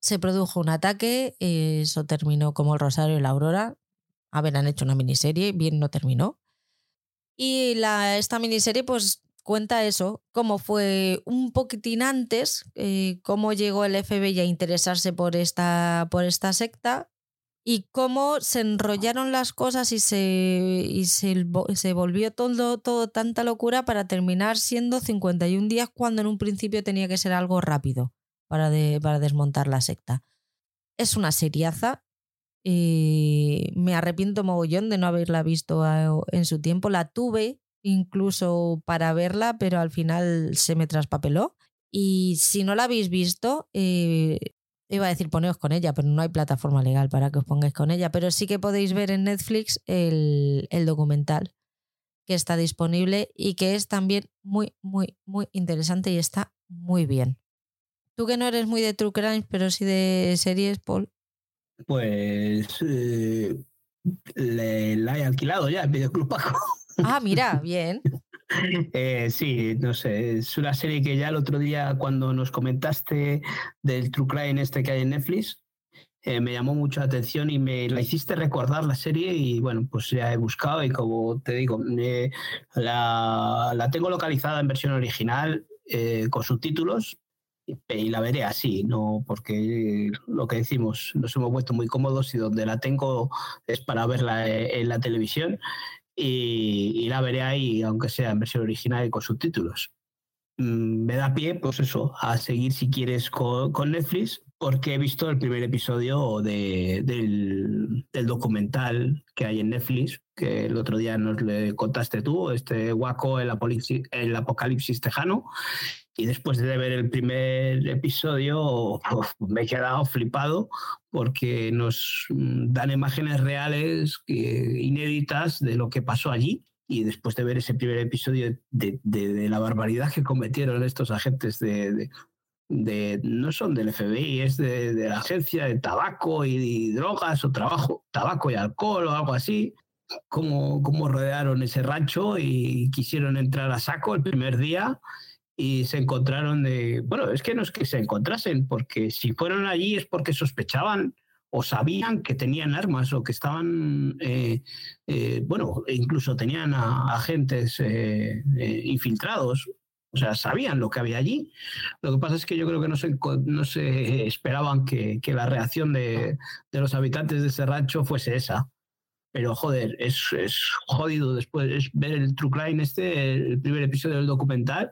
se produjo un ataque, eso terminó como el Rosario y la Aurora. Haberán hecho una miniserie, bien no terminó. Y la, esta miniserie pues cuenta eso, cómo fue un poquitín antes, eh, cómo llegó el FBI a interesarse por esta, por esta secta y cómo se enrollaron las cosas y se, se, volvió todo, todo tanta locura para terminar siendo 51 días cuando en un principio tenía que ser algo rápido para, para desmontar la secta. Es una seriaza. y me arrepiento mogollón de no haberla visto en su tiempo. La tuve incluso para verla, pero al final se me traspapeló. Y si no la habéis visto, eh, Iba a decir poneos con ella, pero no hay plataforma legal para que os pongáis con ella. Pero sí que podéis ver en Netflix el, documental que está disponible y que es también muy, muy, muy interesante y está muy bien. Tú que no eres muy de True Crime, pero sí de series, Paul. Pues eh, le, la he alquilado ya en Videoclub Paco. Ah, mira, bien. (laughs) Eh, sí, no sé, es una serie que ya el otro día cuando nos comentaste del True Crime este que hay en Netflix, eh, me llamó mucho la atención y me la hiciste recordar la serie y bueno, pues ya he buscado y como te digo, la, tengo localizada en versión original eh, con subtítulos y la veré así, no porque lo que decimos, nos hemos vuelto muy cómodos y donde la tengo es para verla eh, en la televisión y, la veré ahí, aunque sea en versión original y con subtítulos. Mm, me da pie, pues eso, a seguir si quieres con, Netflix, porque he visto el primer episodio de, del, documental que hay en Netflix, que el otro día nos le contaste tú, este Waco, el, el apocalipsis tejano, y después de ver el primer episodio me he quedado flipado porque nos mm, dan imágenes reales, inéditas de lo que pasó allí. Y después de ver ese primer episodio de, la barbaridad que cometieron estos agentes de, no son del FBI, es de, la agencia de tabaco y, drogas o trabajo, tabaco y alcohol o algo así, cómo, cómo rodearon ese rancho y quisieron entrar a saco el primer día y se encontraron de, bueno, es que no es que se encontrasen, porque si fueron allí es porque sospechaban o sabían que tenían armas o que estaban, eh, eh, bueno, incluso tenían agentes eh, infiltrados, o sea, sabían lo que había allí. Lo que pasa es que yo creo que no se, no se esperaban que, que la reacción de, de, los habitantes de ese rancho fuese esa. Pero joder, es, es jodido después ver el True Crime este, el primer episodio del documental,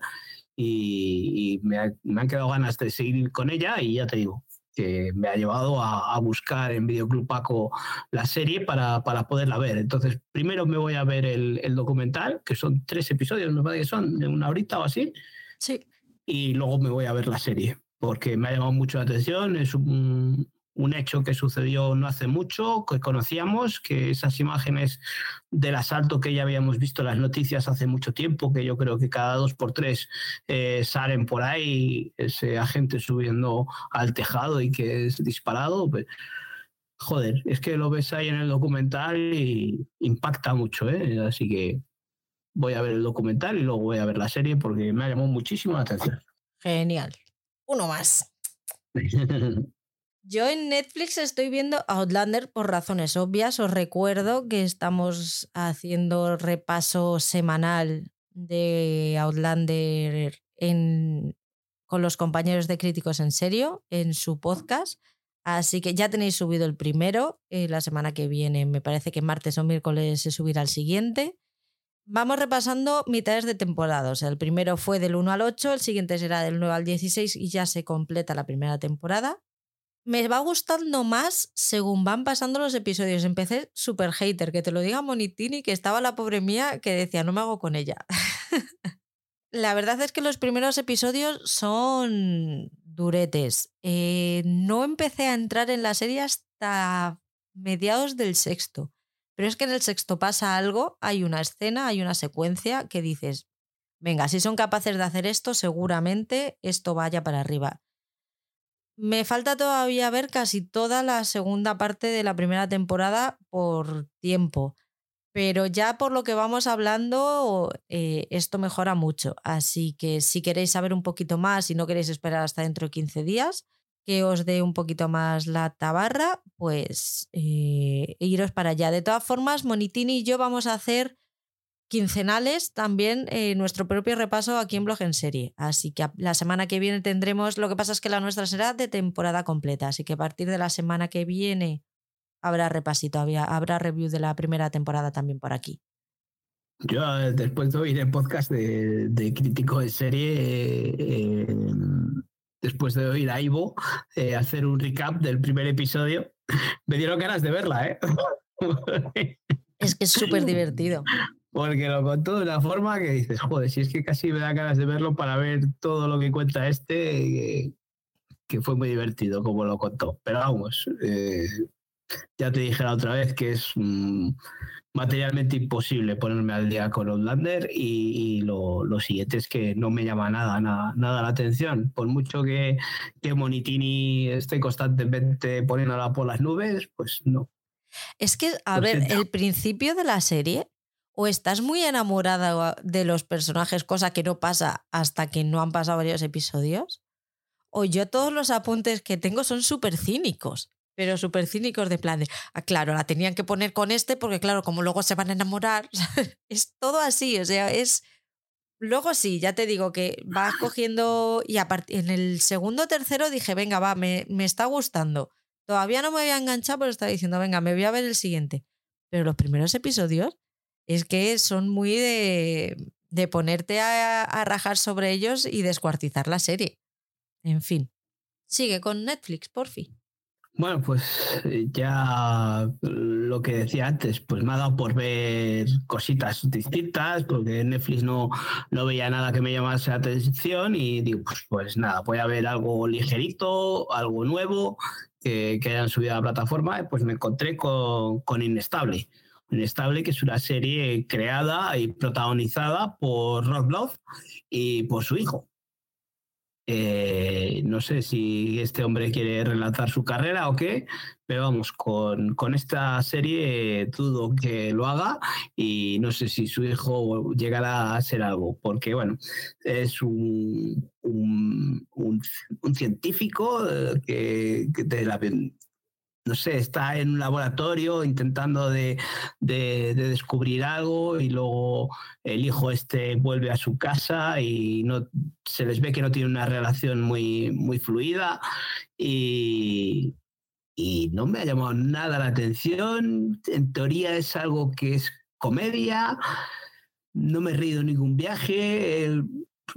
y, me, han quedado ganas de seguir con ella y ya te digo que me ha llevado a, buscar en Videoclub Paco la serie para, para, poderla ver. Entonces, primero me voy a ver el, el, documental, que son tres episodios, me parece que son de una horita o así. Sí. Y luego me voy a ver la serie, porque me ha llamado mucho la atención. Es un, un hecho que sucedió no hace mucho, que conocíamos, que esas imágenes del asalto que ya habíamos visto en las noticias hace mucho tiempo, que yo creo que cada dos por tres eh, salen por ahí, ese agente subiendo al tejado y que es disparado, pues, joder, es que lo ves ahí en el documental y impacta mucho, ¿eh? así que voy a ver el documental y luego voy a ver la serie porque me ha llamado muchísimo la atención. Genial. Uno más. (laughs) Yo en Netflix estoy viendo Outlander por razones obvias. Os recuerdo que estamos haciendo repaso semanal de Outlander con los compañeros de Críticos en Serio en su podcast. Así que ya tenéis subido el primero. Eh, la semana que viene, me parece que martes o miércoles se subirá el siguiente. Vamos repasando mitades de temporada. O sea, el primero fue del 1 al 8, el siguiente será del 9 al 16 y ya se completa la primera temporada me va gustando más según van pasando los episodios. Empecé súper hater, que te lo diga Monitini, que estaba la pobre mía que decía, no me hago con ella. (laughs) la verdad es que los primeros episodios son duretes. Eh, no empecé a entrar en la serie hasta mediados del sexto. Pero es que en el sexto pasa algo, hay una escena, hay una secuencia que dices, venga, si son capaces de hacer esto, seguramente esto vaya para arriba. Me falta todavía ver casi toda la segunda parte de la primera temporada por tiempo, pero ya por lo que vamos hablando, eh, esto mejora mucho. Así que si queréis saber un poquito más y no queréis esperar hasta dentro de 15 días, que os dé un poquito más la tabarra, pues eh, iros para allá. De todas formas, Monitini y yo vamos a hacer quincenales también eh, nuestro propio repaso aquí en Blog en Serie. Así que la semana que viene tendremos, lo que pasa es que la nuestra será de temporada completa, así que a partir de la semana que viene habrá repasito, habrá review de la primera temporada también por aquí. Yo eh, después de oír el podcast de, crítico de serie, eh, después de oír a Ivo hacer un recap del primer episodio, me dieron ganas de verla, ¿eh? Es que es súper (laughs) divertido. Porque lo contó de una forma que dices, joder, si es que casi me da ganas de verlo para ver todo lo que cuenta este, que, fue muy divertido como lo contó. Pero vamos, eh, ya te dije la otra vez que es mm, materialmente imposible ponerme al día con Outlander y, lo, siguiente es que no me llama nada, nada, nada la atención. Por mucho que, que Monitini esté constantemente poniéndola por las nubes, pues no. Es que, a ver, el principio de la serie o estás muy enamorada de los personajes, cosa que no pasa hasta que no han pasado varios episodios, o yo todos los apuntes que tengo son súper cínicos, pero súper cínicos de plan de, ah, claro, la tenían que poner con este porque claro, como luego se van a enamorar, (laughs) es todo así, o sea, es Luego sí, ya te digo que vas cogiendo y en el segundo o tercero dije, venga, va, me, me está gustando. Todavía no me había enganchado, pero estaba diciendo, venga, me voy a ver el siguiente. Pero los primeros episodios es que son muy de, de ponerte a, a rajar sobre ellos y descuartizar la serie. En fin. Sigue con Netflix, por fin. Bueno, pues eh, ya lo que decía antes, pues me ha dado por ver cositas distintas, porque Netflix no, no veía nada que me llamase la atención y digo, pues, pues nada, voy a ver algo ligerito, algo nuevo que, que hayan subido a la plataforma, pues me encontré con, con Inestable. Inestable, que es una serie creada y protagonizada por Rob Love y por su hijo. Eh, no sé si este hombre quiere relanzar su carrera o qué, pero vamos, con, con, esta serie dudo que lo haga y no sé si su hijo llegará a ser algo, porque bueno, es un, un, un, científico eh, que, que de la, no sé, está en un laboratorio intentando de, descubrir algo y luego el hijo este vuelve a su casa y no se les ve que no tiene una relación muy, muy fluida y, y no me ha llamado nada la atención. En teoría es algo que es comedia, no me he reído ningún viaje.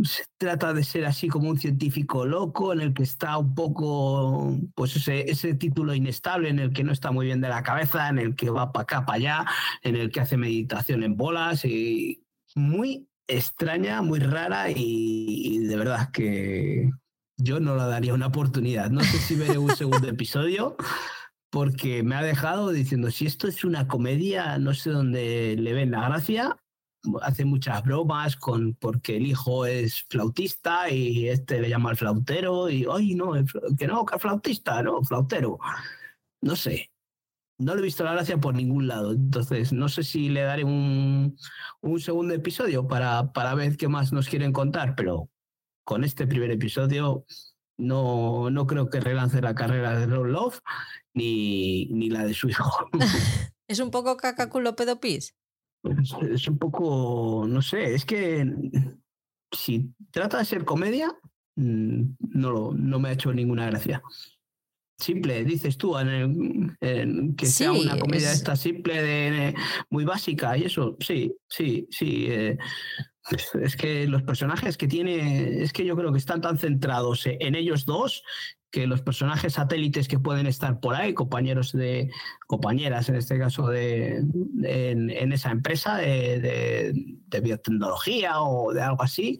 Se trata de ser así como un científico loco en el que está un poco, pues ese, ese título inestable, en el que no está muy bien de la cabeza, en el que va para acá, para allá, en el que hace meditación en bolas y muy extraña, muy rara y, de verdad que yo no la daría una oportunidad. No sé si veré un segundo episodio porque me ha dejado diciendo, si esto es una comedia, no sé dónde le ven la gracia hace muchas bromas con porque el hijo es flautista y este le llama al flautero y ay no que no que flautista no flautero no sé no le he visto la gracia por ningún lado entonces no sé si le daré un, un segundo episodio para, para ver qué más nos quieren contar pero con este primer episodio no, no creo que relance la carrera de Love ni, ni la de su hijo. (laughs) (laughs) ¿Es un poco cacaculo pedopis? Es un poco, no sé, es que si trata de ser comedia, mm, no, no me ha hecho ninguna gracia. Simple, dices tú, en que sea una comedia esta simple, de, muy básica y eso, sí, sí, sí. Eh, es que los personajes que tiene, es que yo creo que están tan centrados en ellos dos que los personajes satélites que pueden estar por ahí, compañeros de, compañeras en este caso de, en, esa empresa de, biotecnología o de algo así,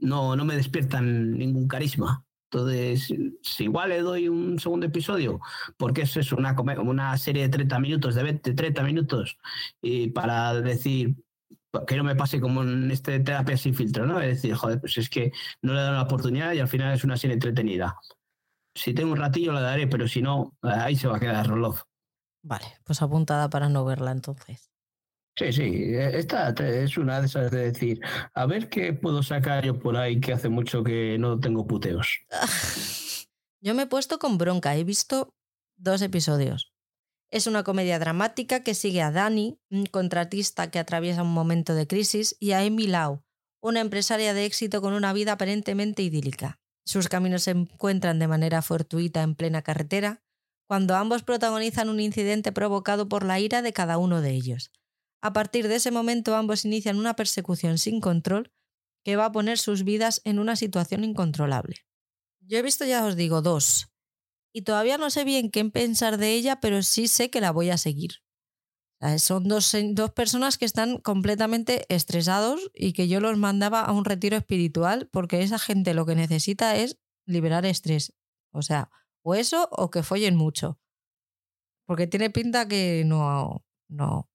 no, no me despiertan ningún carisma. Entonces, si igual le doy un segundo episodio, porque eso es una, una serie de 30 minutos, de 20, 30 minutos, y para decir, que no me pase como en este terapia sin filtro, ¿no? Es decir, joder, pues es que no le he dado la oportunidad y al final es una serie entretenida. Si tengo un ratillo la daré, pero si no, ahí se va a quedar Roloff. Vale, pues apuntada para no verla entonces. Sí, sí, esta es una de esas de decir, a ver qué puedo sacar yo por ahí que hace mucho que no tengo puteos. (laughs) Yo me he puesto con bronca, he visto dos episodios. Es una comedia dramática que sigue a Dani, un contratista que atraviesa un momento de crisis, y a Amy Lau, una empresaria de éxito con una vida aparentemente idílica. Sus caminos se encuentran de manera fortuita en plena carretera, cuando ambos protagonizan un incidente provocado por la ira de cada uno de ellos. A partir de ese momento ambos inician una persecución sin control que va a poner sus vidas en una situación incontrolable. Yo he visto, ya os digo, dos y todavía no sé bien qué pensar de ella, pero sí sé que la voy a seguir. Son dos, dos, personas que están completamente estresados y que yo los mandaba a un retiro espiritual porque esa gente lo que necesita es liberar estrés. O sea, o eso o que follen mucho. Porque tiene pinta que no. no.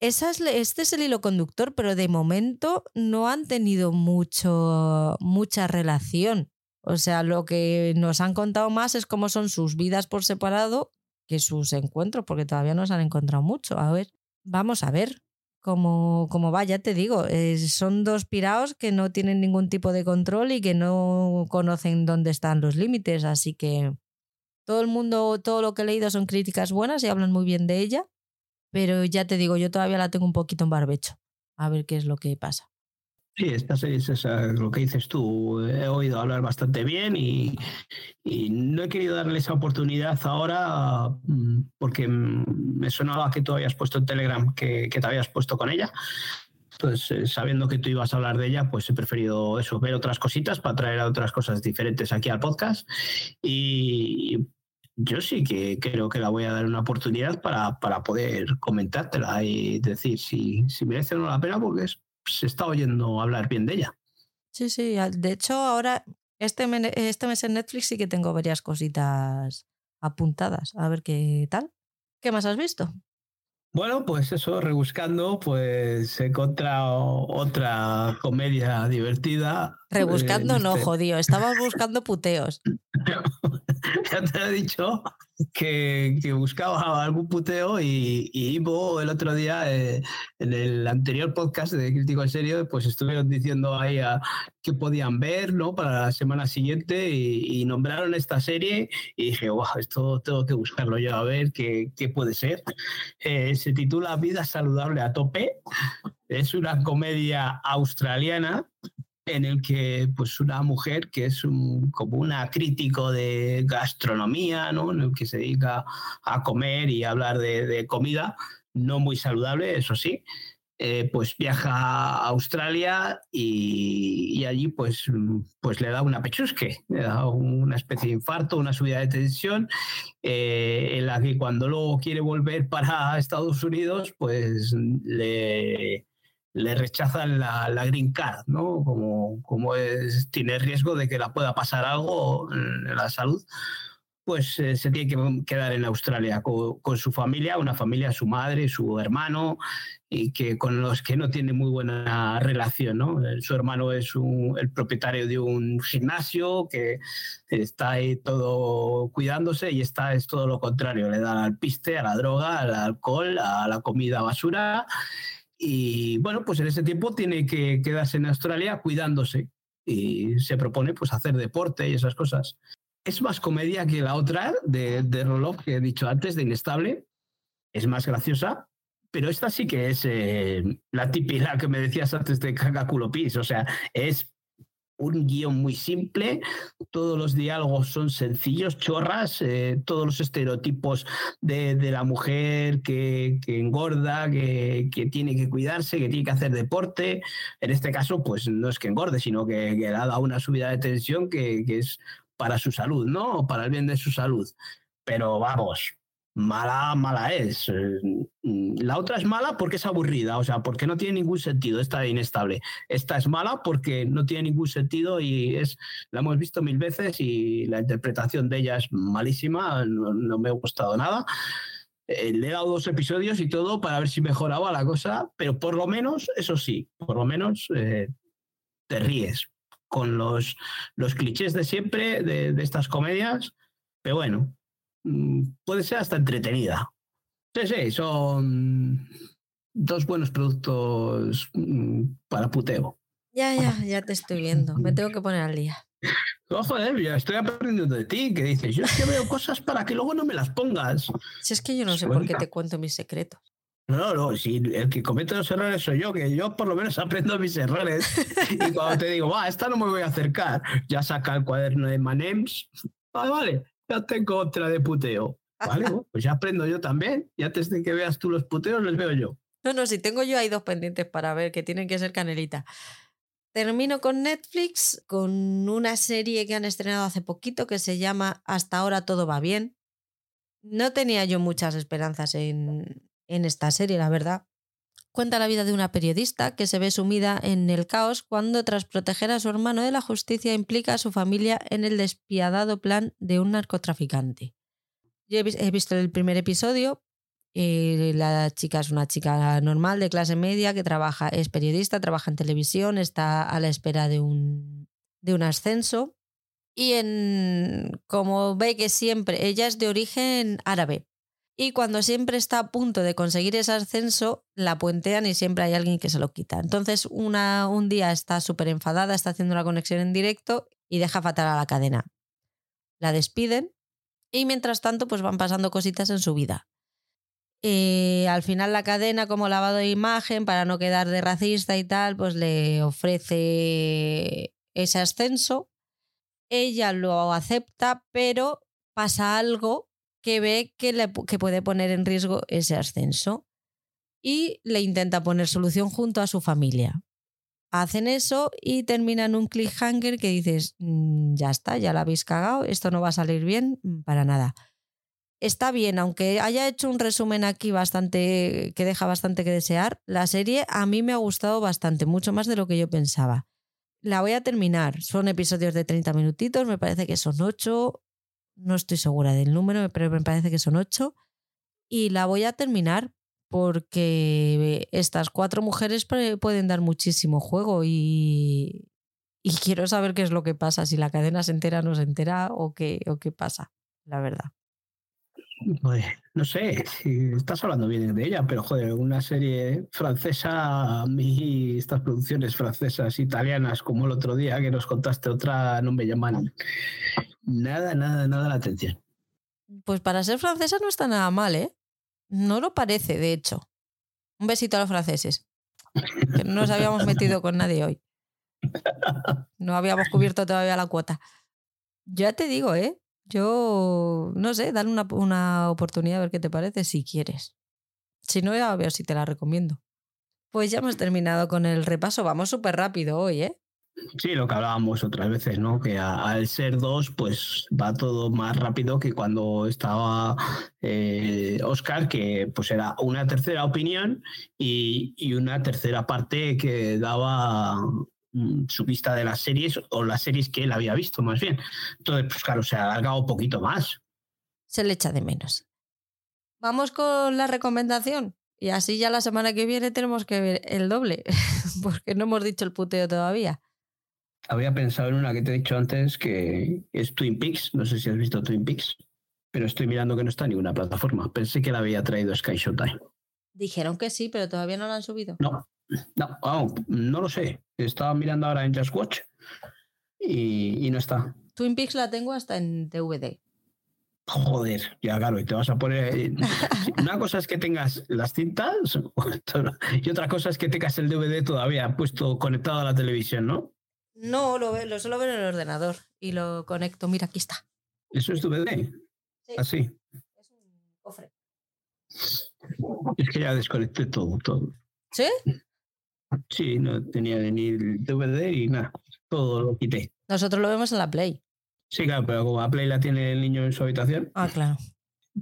Esa es, este es el hilo conductor, pero de momento no han tenido mucho, mucha relación. O sea, lo que nos han contado más es cómo son sus vidas por separado que sus encuentros, porque todavía no se han encontrado mucho. A ver, vamos a ver cómo, cómo va, ya te digo. Eh, son dos piraos que no tienen ningún tipo de control y que no conocen dónde están los límites, así que todo el mundo, todo lo que he leído son críticas buenas y hablan muy bien de ella, pero ya te digo, yo todavía la tengo un poquito en barbecho. A ver qué es lo que pasa. Sí, esta serie es lo que dices tú. He oído hablar bastante bien y, no he querido darle esa oportunidad ahora mm, porque me sonaba que tú habías puesto en Telegram que, te habías puesto con ella. Entonces, eh, sabiendo que tú ibas a hablar de ella, pues he preferido eso, ver otras cositas para traer otras cosas diferentes aquí al podcast. Y yo sí que creo que la voy a dar una oportunidad para, para poder comentártela y decir si, si merece o no la pena, porque es se está oyendo hablar bien de ella. Sí, sí. De hecho, ahora, este, este mes en Netflix sí que tengo varias cositas apuntadas. A ver qué tal. ¿Qué más has visto? Bueno, pues eso, rebuscando, pues he encontrado otra comedia divertida. Rebuscando, no, este jodido, estabas buscando puteos. (laughs) (laughs) ya te he dicho que, buscaba algún puteo y, Ivo el otro día, eh, en el anterior podcast de Crítico en Serio, pues estuvieron diciendo ahí a qué podían ver ¿no? para la semana siguiente y, nombraron esta serie y dije, wow, esto tengo que buscarlo yo a ver qué, qué puede ser. Eh, se titula Vida Saludable a Tope. Es una comedia australiana en el que pues una mujer que es como una crítico de gastronomía, ¿no? en el que se dedica a comer y hablar de, comida, no muy saludable, eso sí, eh, pues viaja a Australia y, allí pues, pues le da una pechusque, le da una especie de infarto, una subida de tensión, eh, en la que cuando luego quiere volver para Estados Unidos, pues le le rechazan la, green card, ¿no? Como, como es, tiene riesgo de que la pueda pasar algo en la salud, pues eh, se tiene que quedar en Australia con, su familia, una familia, su madre, su hermano, y que con los que no tiene muy buena relación, ¿no? Eh, su hermano es el propietario de un gimnasio que está ahí todo cuidándose y está es todo lo contrario, le da al piste, a la droga, al alcohol, a la comida basura y bueno, pues en ese tiempo tiene que quedarse en Australia cuidándose y se propone pues hacer deporte y esas cosas. Es más comedia que la otra de, de Roloff que he dicho antes, de Inestable. Es más graciosa, pero esta sí que es eh, la típica que me decías antes de Caca Pis. O sea, es un guion muy simple, todos los diálogos son sencillos, chorras, eh, todos los estereotipos de, la mujer que, engorda, que, tiene que cuidarse, que tiene que hacer deporte. En este caso, pues no es que engorde, sino que, que le ha dado una subida de tensión que, que es para su salud, ¿no? O para el bien de su salud. Pero vamos, mala, mala es. Eh, la otra es mala porque es aburrida, o sea, porque no tiene ningún sentido, esta de inestable. Esta es mala porque no tiene ningún sentido y es, la hemos visto mil veces y la interpretación de ella es malísima, no, me ha gustado nada. Eh, le he dado dos episodios y todo para ver si mejoraba la cosa, pero por lo menos, eso sí, por lo menos eh, te ríes con los, los clichés de siempre de, de estas comedias, pero bueno, puede ser hasta entretenida. Sí, sí, son dos buenos productos mm, para puteo. Ya, ya, (laughs) ya te estoy viendo. Me tengo que poner al día. No, joder, ya estoy aprendiendo de ti, que dices, yo es que veo cosas para que luego no me las pongas. Si es que yo no sé por qué te cuento mis secretos. No, no, si el que comete los errores soy yo, que yo por lo menos aprendo mis errores. y cuando te digo, va, esta no me voy a acercar, ya saca el cuaderno de Manems. Vale, vale, ya tengo otra de puteo. Vale, pues ya aprendo yo también. Y antes de que veas tú los puteos, les veo yo. No, no, si tengo yo hay dos pendientes para ver que tienen que ser canelita. Termino con Netflix, con una serie que han estrenado hace poquito que se llama Hasta ahora todo va bien. No tenía yo muchas esperanzas en, en esta serie, la verdad. Cuenta la vida de una periodista que se ve sumida en el caos cuando, tras proteger a su hermano de la justicia, implica a su familia en el despiadado plan de un narcotraficante. Yo he visto el primer episodio. Eh, la chica es una chica normal de clase media que trabaja, es periodista, trabaja en televisión, está a la espera de un, de un ascenso. Y en, como ve que siempre, ella es de origen árabe, y cuando siempre está a punto de conseguir ese ascenso, la puentean y siempre hay alguien que se lo quita. Entonces, una, un día está súper enfadada, está haciendo una conexión en directo y deja fatal a la cadena. La despiden y mientras tanto, pues van pasando cositas en su vida. Eh, al final la cadena, como lavado de imagen, para no quedar de racista y tal, pues le ofrece ese ascenso. Ella lo acepta, pero pasa algo que ve que, le, que puede poner en riesgo ese ascenso y le intenta poner solución junto a su familia. Hacen eso y terminan un cliffhanger que dices, "Mm, ya está, ya la habéis cagado, esto no va a salir bien mm, para nada. Está bien, aunque haya hecho un resumen aquí bastante que deja bastante que desear, la serie a mí me ha gustado bastante, mucho más de lo que yo pensaba. La voy a terminar. Son episodios de 30 minutitos, me parece que son 8. No estoy segura del número, pero me parece que son 8. Y la voy a terminar porque estas cuatro mujeres pueden dar muchísimo juego y, y quiero saber qué es lo que pasa, si la cadena se entera o no se entera o qué, o qué pasa, la verdad. Pues, no sé (laughs) estás hablando bien de ella, pero joder, una serie francesa, a mí estas producciones francesas, italianas, como el otro día que nos contaste otra, no me llaman nada, nada, nada la atención. Pues para ser francesa no está nada mal, ¿eh? No lo parece, de hecho. Un besito a los franceses. Que no nos habíamos metido con nadie hoy. No habíamos cubierto todavía la cuota. Ya te digo, ¿eh? Yo, no sé, dale una, una oportunidad a ver qué te parece si quieres. Si no, ya veo si te la recomiendo. Pues ya hemos terminado con el repaso. Vamos súper rápido hoy, ¿eh? Sí, lo que hablábamos otras veces, ¿no? Que al ser dos, pues va todo más rápido que cuando estaba eh, Oscar, que pues era una tercera opinión y, y una tercera parte que daba su vista de las series o las series que él había visto, más bien. Entonces, pues claro, se ha alargado un poquito más. se le echa de menos. Vamos con la recomendación. Y así ya la semana que viene tenemos que ver el doble, (laughs) porque no hemos dicho el puteo todavía. Había pensado en una que te he dicho antes, que es Twin Peaks. No sé si has visto Twin Peaks, pero estoy mirando que no está en ninguna plataforma. Pensé que la había traído Sky Showtime. Dijeron que sí, pero todavía no la han subido. No, no, no lo sé. Estaba mirando ahora en Just Watch y, y no está. Twin Peaks la tengo hasta en DVD. Joder, ya claro, y te vas a poner. (laughs) Una cosa es que tengas las cintas (laughs) y otra cosa es que tengas el DVD todavía puesto conectado a la televisión, ¿no? No, lo, lo suelo ver en el ordenador y lo conecto. Mira, aquí está. Eso es DVD. Sí. Así. Es un cofre. Es que ya desconecté todo, todo. ¿Sí? Sí, no tenía ni el DVD y nada. Todo lo quité. Nosotros lo vemos en la Play. Sí, claro, pero como la Play la tiene el niño en su habitación, Ah, claro.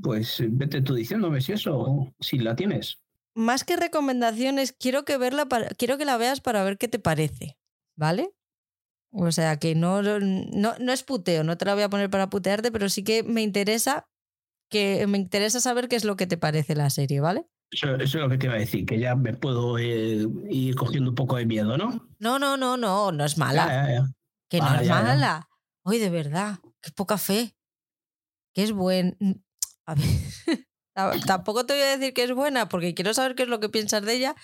pues eh, vete tú diciéndome si eso, si la tienes. Más que recomendaciones, quiero que verla para, quiero que la veas para ver qué te parece. ¿Vale? O sea que no, no, no es puteo, no te la voy a poner para putearte, pero sí que me interesa que me interesa saber qué es lo que te parece la serie, ¿vale? Eso, eso es lo que te iba a decir, que ya me puedo eh, ir cogiendo un poco de miedo, ¿no? No, no, no, no, no es mala. Ya, ya, ya. Que no Ah, es mala. Hoy de verdad, qué poca fe. Que es buen. A ver, (laughs) ta- tampoco te voy a decir que es buena porque quiero saber qué es lo que piensas de ella,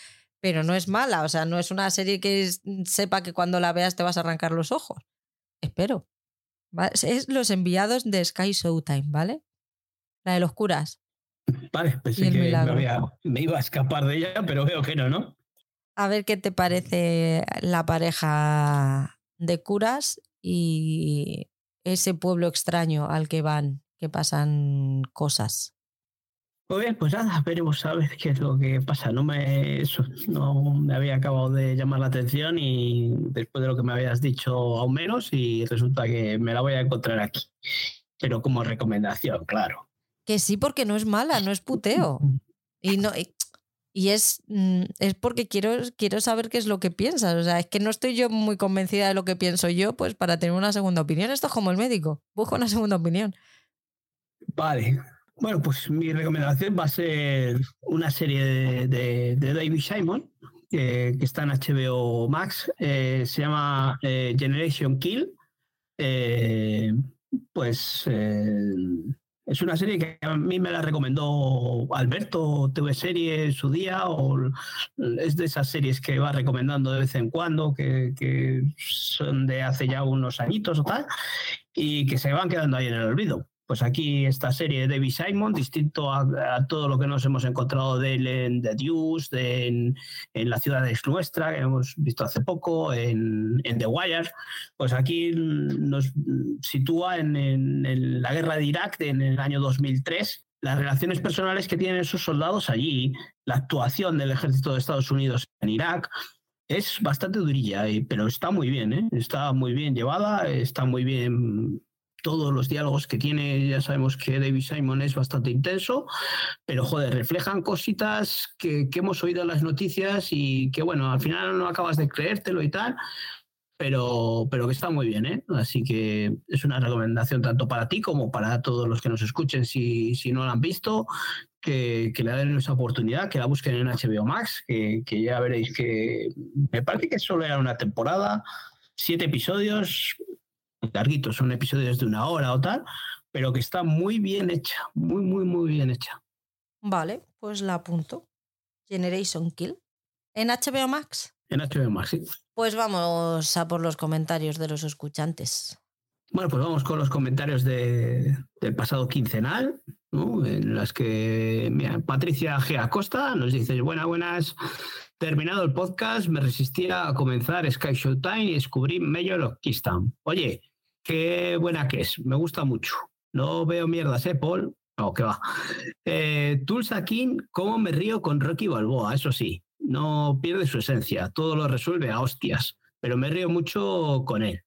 pero no es mala. O sea, no es una serie que sepa que cuando la veas te vas a arrancar los ojos. Espero. Es Los enviados de Sky Showtime, ¿vale? La de los curas. Vale, pensé que me, milagro. había- me iba a escapar de ella, pero veo que no, ¿no? A ver qué te parece la pareja de curas y ese pueblo extraño al que van, que pasan cosas. Muy bien, pues nada, veremos a ver qué es lo que pasa. No me, eso, no me había acabado de llamar la atención y después de lo que me habías dicho aún menos y resulta que me la voy a encontrar aquí. Pero como recomendación, claro. Que sí, porque no es mala, no es puteo. Y no. Y, es, mm, es porque quiero, quiero saber qué es lo que piensas. O sea, es que no estoy yo muy convencida de lo que pienso yo, pues para tener una segunda opinión. Esto es como el médico. Busca una segunda opinión. Vale. Bueno, pues mi recomendación va a ser una serie de, de- de David Simon que, está en HBO Max. Eh, se llama eh, Generation Kill. Eh, pues es una serie que a mí me la recomendó Alberto TV Serie en su día, o es de esas series que va recomendando de vez en cuando, que, que son de hace ya unos añitos o tal, y que se van quedando ahí en el olvido. Pues aquí esta serie de David Simon, distinto a, todo lo que nos hemos encontrado de él en The Deuce, en, La ciudad es nuestra, que hemos visto hace poco, en, The Wire, pues aquí nos sitúa en, la guerra de Irak en el año 2003 las relaciones personales que tienen esos soldados allí, la actuación del ejército de Estados Unidos en Irak, es bastante durilla, pero está muy bien, ¿eh? está muy bien llevada, está muy bien todos los diálogos que tiene, ya sabemos que David Simon es bastante intenso, pero joder, reflejan cositas que, hemos oído en las noticias y que bueno, al final no acabas de creértelo y tal, pero, pero que está muy bien, ¿eh? Así que es una recomendación tanto para ti como para todos los que nos escuchen si, si no la han visto, que, que, le den esa oportunidad, que la busquen en HBO Max, que, que, ya veréis que me parece que solo era una temporada, siete episodios, larguitos, son episodios de una hora o tal, pero que está muy bien hecha, muy, muy, muy bien hecha. Vale, pues la apunto. Generation Kill. ¿En HBO Max? En HBO Max, sí. Pues vamos a por los comentarios de los escuchantes. Bueno, pues vamos con los comentarios de, del pasado quincenal, en las que Patricia G. Acosta nos dice, buenas, buenas, terminado el podcast, me resistía a comenzar Sky Showtime y descubrí Mayor of Keystone. Oye, qué buena que es, me gusta mucho. No veo mierdas, ¿eh, Paul? No, que va. Eh, Tulsa King, ¿cómo me río con Rocky Balboa? Eso sí, no pierde su esencia, todo lo resuelve a hostias, pero me río mucho con él.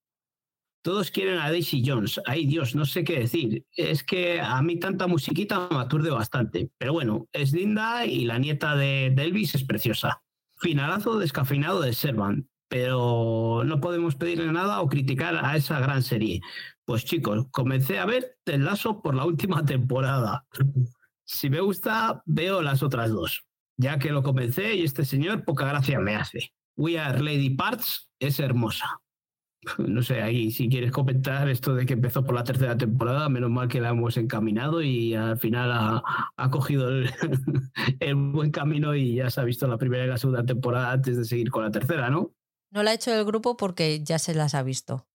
Todos quieren a Daisy Jones. Ay Dios, no sé qué decir. Es que a mí tanta musiquita me aturde bastante. Pero bueno, es linda y la nieta de, Elvis es preciosa. Finalazo descafeinado de Servant. Pero no podemos pedirle nada o criticar a esa gran serie. Pues chicos, comencé a ver Ted Lasso por la última temporada. Si me gusta, veo las otras dos ya que lo comencé y este señor poca gracia me hace. We Are Lady Parts es hermosa. No sé, ahí si quieres comentar esto de que empezó por la tercera temporada, menos mal que la hemos encaminado y al final ha, cogido el, (laughs) el, buen camino y ya se ha visto la primera y la segunda temporada antes de seguir con la tercera, ¿no? No la ha hecho el grupo porque ya se las ha visto.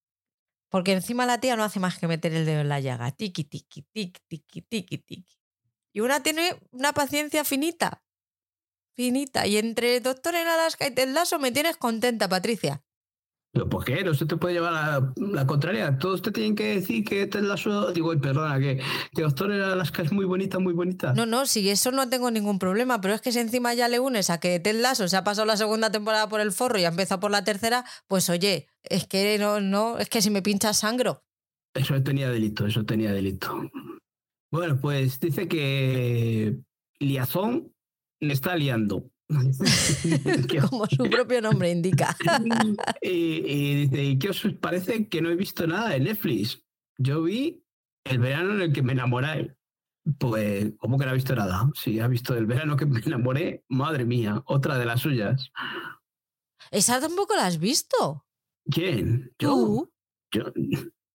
Porque encima la tía no hace más que meter el dedo en la llaga. Tiki, tiki, tiki, tiki, tiki, tiki. Y una tiene una paciencia finita. Finita. Y entre Doctor en Alaska y Ted Lasso me tienes contenta, Patricia. ¿Pero por qué? No se te puede llevar a la contraria. Todos te tienen que decir que Ted Lasso... Digo, perdona, que, que Doctor en Alaska es muy bonita, muy bonita. No, no, sí, eso no tengo ningún problema. Pero es que si encima ya le unes a que Ted Lasso se ha pasado la segunda temporada por el forro y ha empezado por la tercera, pues oye, es que no, no, es que si me pinchas sangro. Eso tenía delito, eso tenía delito. Bueno, pues dice que Liazón le está liando. (laughs) Como su propio nombre indica. (laughs) y, dice, ¿y qué os parece que no he visto nada de Netflix? Yo vi el verano en el que me enamoré. Pues, ¿cómo que no ha visto nada? Sí, ha visto el verano que me enamoré. Madre mía, otra de las suyas. ¿Esa tampoco la has visto? ¿Quién? ¿Yo? ¿Yo?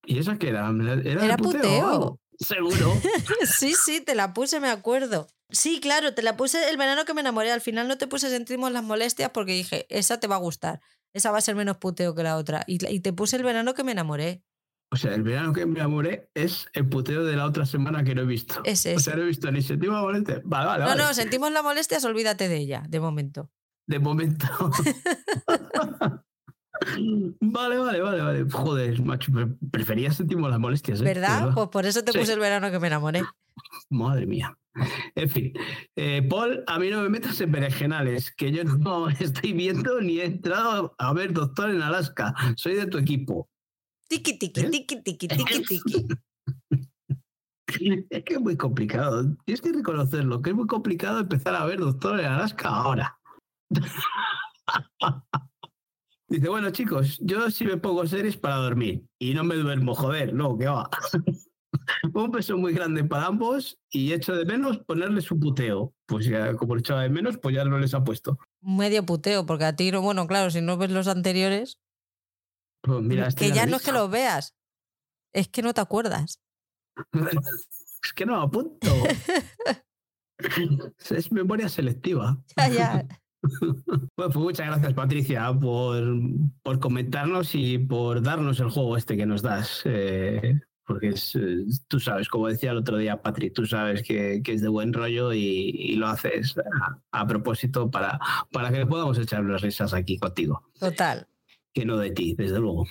¿Y esa qué era? ¿Era, era puteo? Seguro. (laughs) sí, sí, te la puse, me acuerdo. Sí, claro, te la puse el verano que me enamoré. Al final no te puse sentimos las molestias porque dije, esa te va a gustar. Esa va a ser menos puteo que la otra. Y, te puse el verano que me enamoré. O sea, el verano que me enamoré es el puteo de la otra semana que no he visto. Es O sea, no he visto ni sentimos molestias. Vale, vale, no, vale. no, sentimos las molestias, olvídate de ella, de momento. De momento. (laughs) Vale, vale, vale, vale. Joder, macho, prefería sentimos las molestias. ¿eh? ¿Verdad? Pues por eso te puse el verano que me enamoré. Madre mía. En fin, eh, Paul, a mí no me metas en berenjenales, que yo no (laughs) estoy viendo ni he entrado a ver Doctor en Alaska. Soy de tu equipo. Tiki, tiki, ¿Eh? tiki, tiki, tiki, tiki. (laughs) Es que es muy complicado. Tienes que reconocerlo, que es muy complicado empezar a ver Doctor en Alaska ahora. (laughs) Dice, bueno chicos, yo sí me pongo series para dormir y no me duermo, joder, no, que va. Un peso muy grande para ambos y echo de menos ponerles su puteo. Pues ya, como echaba de menos, pues ya no les ha puesto. Medio puteo, porque a ti, no, bueno, claro, si no ves los anteriores. Pues mira, este que ya no es que los veas, es que no te acuerdas. (laughs) es que no apunto. (laughs) es memoria selectiva. Ya, ya. (laughs) Bueno, pues muchas gracias Patricia por, por, comentarnos y por darnos el juego este que nos das. Eh, porque es, tú sabes, como decía el otro día Patrick, tú sabes que, es de buen rollo y, lo haces a, propósito para, para que podamos echar unas risas aquí contigo. Total. Que no de ti, desde luego.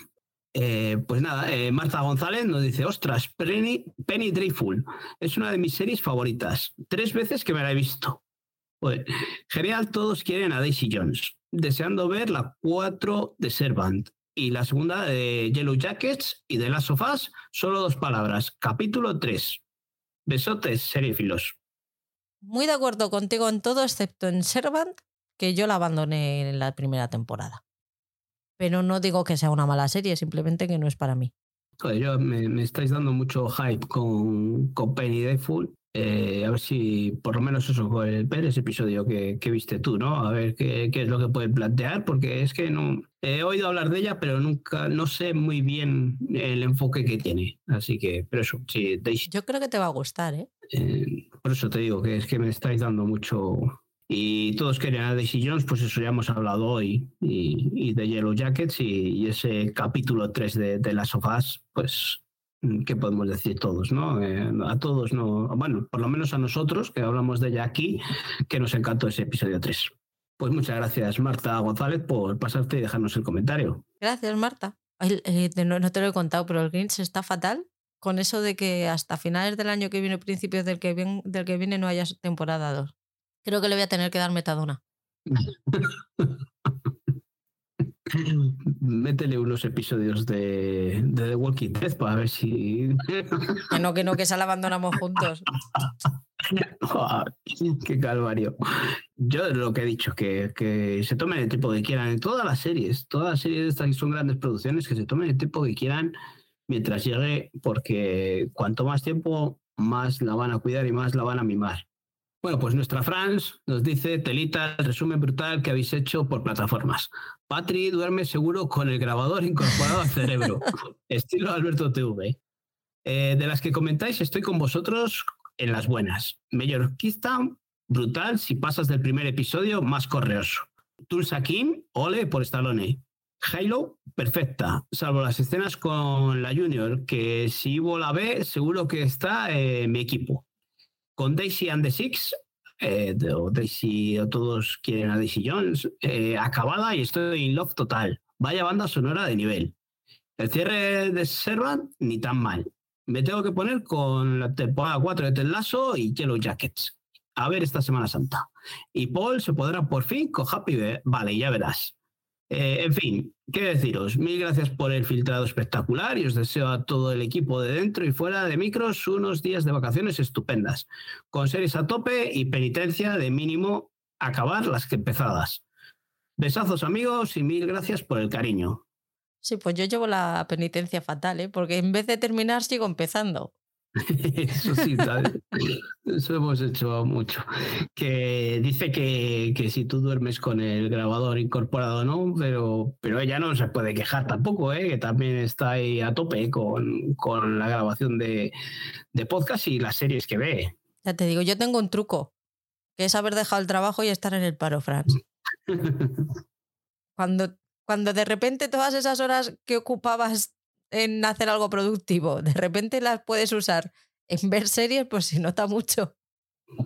Eh, pues nada, eh, Marta González nos dice, ostras, Penny, Penny Dreadful es una de mis series favoritas. Tres veces que me la he visto. genial, todos quieren a Daisy Jones. Deseando ver la 4 de Servant y la segunda de Yellow Jackets y de Last of Us, solo dos palabras. Capítulo 3. Besotes, seriefilos. Muy de acuerdo contigo en todo, excepto en Servant, que yo la abandoné en la primera temporada. Pero no digo que sea una mala serie, simplemente que no es para mí. yo me, estáis dando mucho hype con, con Penny Deadful. Eh, a ver si, por lo menos eso, ver ese episodio que, viste tú, ¿no? A ver qué, es lo que pueden plantear, porque es que no he oído hablar de ella, pero nunca, no sé muy bien el enfoque que tiene. Así que, pero eso, sí, Yo creo que te va a gustar, ¿eh? ¿eh? Por eso te digo que es que me estáis dando mucho, y todos querían a Daisy Jones, pues eso ya hemos hablado hoy, y, de Yellow Jackets y, ese capítulo 3 de, de las sofás, pues, ¿qué podemos decir todos? ¿no? Eh, a todos, no, bueno, por lo menos a nosotros, que hablamos de ella aquí, que nos encantó ese episodio 3. Pues muchas gracias, Marta González, por pasarte y dejarnos el comentario. Gracias, Marta. Eh, no, te lo he contado, pero el Grinch está fatal con eso de que hasta finales del año que viene, principios del que viene, del que viene no haya temporada 2. Creo que le voy a tener que dar metadona. (laughs) Métele unos episodios de, The Walking Dead para ver si. (laughs) que no, que no, que esa la abandonamos juntos. qué calvario. Yo lo que he dicho, que, que se tomen el tiempo que quieran en todas las series, todas las series de estas son grandes producciones, que se tomen el tiempo que quieran mientras llegue, porque cuanto más tiempo, más la van a cuidar y más la van a mimar. Bueno, pues nuestra Franz nos dice, telita, el resumen brutal que habéis hecho por plataformas. Patri duerme seguro con el grabador incorporado al cerebro, (laughs) estilo Alberto TV. Eh, de las que comentáis, estoy con vosotros en las buenas. Mallorquista, brutal, si pasas del primer episodio, más correoso. Tulsa King, ole por Stallone. Halo, perfecta, salvo las escenas con la Junior, que si Ivo la ve, seguro que está en mi equipo con Daisy and the Six, eh, Daisy, o todos quieren a Daisy Jones, eh, acabada y estoy in love total. Vaya banda sonora de nivel. El cierre de Servant, ni tan mal. Me tengo que poner con la temporada 4 de Ted Lasso y Yellow Jackets. A ver esta Semana Santa. Y Paul se podrá por fin con Happy. Vale, ya verás. Eh, en fin, qué deciros. Mil gracias por el filtrado espectacular y os deseo a todo el equipo de dentro y fuera de micros unos días de vacaciones estupendas, con series a tope y penitencia de mínimo acabar las que empezadas. Besazos amigos y mil gracias por el cariño. Sí, pues yo llevo la penitencia fatal, ¿eh? porque en vez de terminar sigo empezando. (laughs) Eso sí, eso hemos hecho mucho. Que dice que, que, si tú duermes con el grabador incorporado, no, pero, pero ella no se puede quejar tampoco, ¿eh? que también está ahí a tope con, con la grabación de, de, podcast y las series que ve. Ya te digo, yo tengo un truco, que es haber dejado el trabajo y estar en el paro, Franz. (laughs) cuando, cuando de repente todas esas horas que ocupabas en hacer algo productivo, de repente las puedes usar en ver series, pues se nota mucho.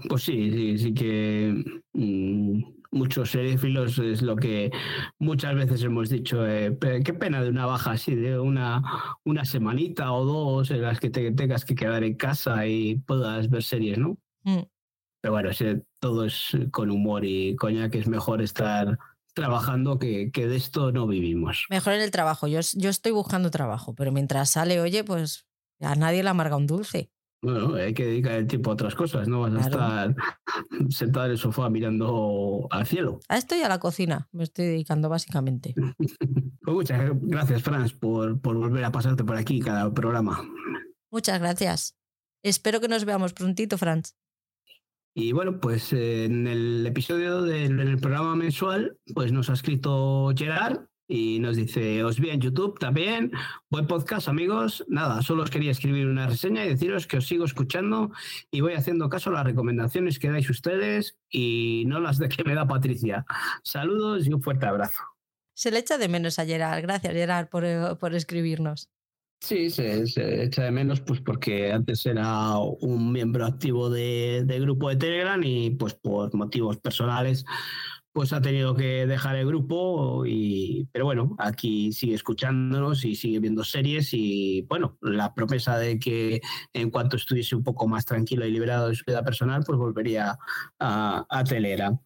Pues sí, sí, sí que mm, muchos seriéfilos es lo que muchas veces hemos dicho. Eh, qué pena de una baja así, de una, una semanita o dos en las que te tengas que quedar en casa y puedas ver series, ¿no? Mm. Pero bueno, todo es con humor y coña que es mejor estar trabajando que, que, de esto no vivimos. Mejor en el trabajo. Yo, yo estoy buscando trabajo, pero mientras sale, oye, pues a nadie le amarga un dulce. Bueno, hay que dedicar el tiempo a otras cosas, no vas a estar (laughs) sentado en el sofá mirando al cielo. A esto y a la cocina me estoy dedicando básicamente. (laughs) pues muchas gracias, Franz, por, por volver a pasarte por aquí cada programa. Muchas gracias. Espero que nos veamos prontito, Franz. Y bueno, pues eh, en el episodio del programa mensual, pues nos ha escrito Gerard y nos dice, os vi en YouTube también, buen podcast amigos, nada, solo os quería escribir una reseña y deciros que os sigo escuchando y voy haciendo caso a las recomendaciones que dais ustedes y no las de que me da Patricia. Saludos y un fuerte abrazo. Se le echa de menos a Gerard, gracias Gerard por, eh, por escribirnos. Sí, se, echa de menos pues porque antes era un miembro activo de, de, grupo de Telegram y pues por motivos personales pues ha tenido que dejar el grupo y pero bueno, aquí sigue escuchándonos y sigue viendo series y bueno, la promesa de que en cuanto estuviese un poco más tranquilo y liberado de su vida personal, pues volvería a, a Telegram.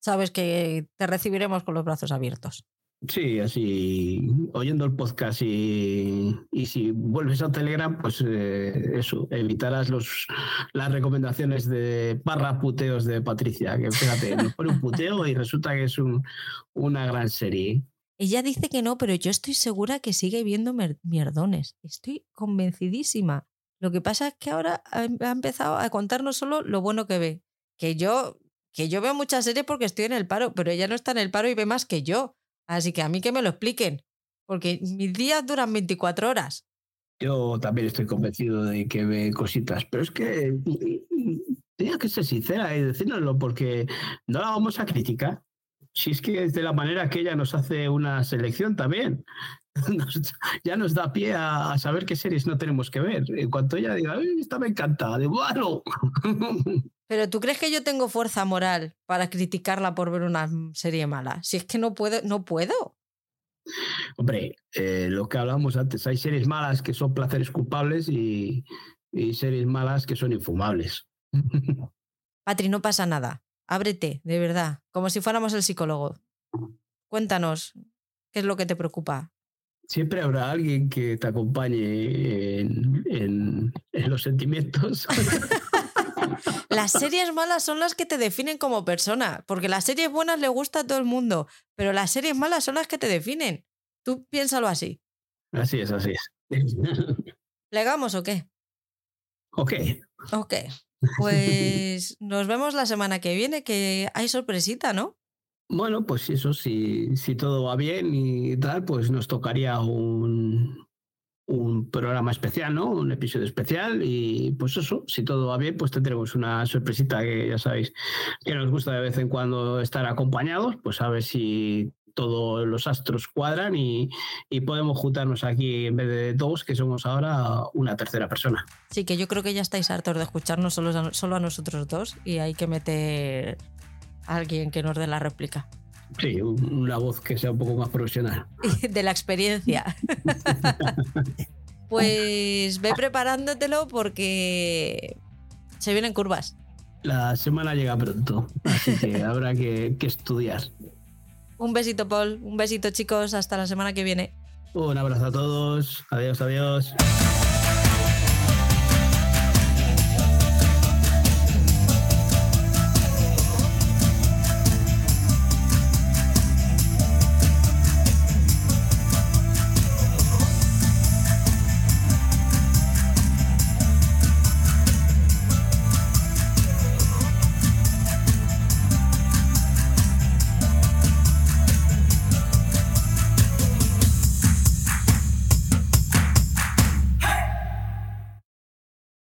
Sabes que te recibiremos con los brazos abiertos. Sí, así oyendo el podcast y, y si vuelves a Telegram, pues eh, eso, evitarás los, las recomendaciones de barra puteos de Patricia, que fíjate, nos pone un puteo y resulta que es un, una gran serie. Ella dice que no, pero yo estoy segura que sigue viendo mierdones. Estoy convencidísima. Lo que pasa es que ahora ha empezado a contarnos solo lo bueno que ve. Que yo, que yo veo muchas series porque estoy en el paro, pero ella no está en el paro y ve más que yo. Así que a mí que me lo expliquen, porque mis días duran 24 horas. Yo también estoy convencido de que ve cositas, pero es que tenía que ser sincera y decírnoslo porque no la vamos a criticar. Si es que es de la manera que ella nos hace una selección también. (laughs) ya nos da pie a, saber qué series no tenemos que ver. En cuanto ella diga, esta me encanta, de bueno. (laughs) Pero ¿tú crees que yo tengo fuerza moral para criticarla por ver una serie mala? Si es que no puedo, no puedo. Hombre, eh, lo que hablábamos antes, hay series malas que son placeres culpables y, y series malas que son infumables. (laughs) Patri, no pasa nada. Ábrete, de verdad, como si fuéramos el psicólogo. Cuéntanos, ¿qué es lo que te preocupa? Siempre habrá alguien que te acompañe en, en, en los sentimientos. (laughs) Las series malas son las que te definen como persona, porque las series buenas le gusta a todo el mundo, pero las series malas son las que te definen. Tú piénsalo así. Así es, así es. ¿Legamos o qué? Ok. Ok. Pues nos vemos la semana que viene, que hay sorpresita, ¿no? Bueno, pues eso, si, si todo va bien y tal, pues nos tocaría un, un programa especial, ¿no? Un episodio especial y pues eso, si todo va bien, pues tendremos una sorpresita que ya sabéis que nos gusta de vez en cuando estar acompañados, pues a ver si todos los astros cuadran y, podemos juntarnos aquí en vez de dos, que somos ahora una tercera persona. Sí, que yo creo que ya estáis hartos de escucharnos solo a, solo a nosotros dos y hay que meter a alguien que nos dé la réplica. Sí, una voz que sea un poco más profesional. (laughs) De la experiencia. (laughs) pues ve preparándotelo porque se vienen curvas. La semana llega pronto, así que (laughs) habrá que, que estudiar. Un besito, Paul. Un besito, chicos. Hasta la semana que viene. Un abrazo a todos. Adiós, adiós.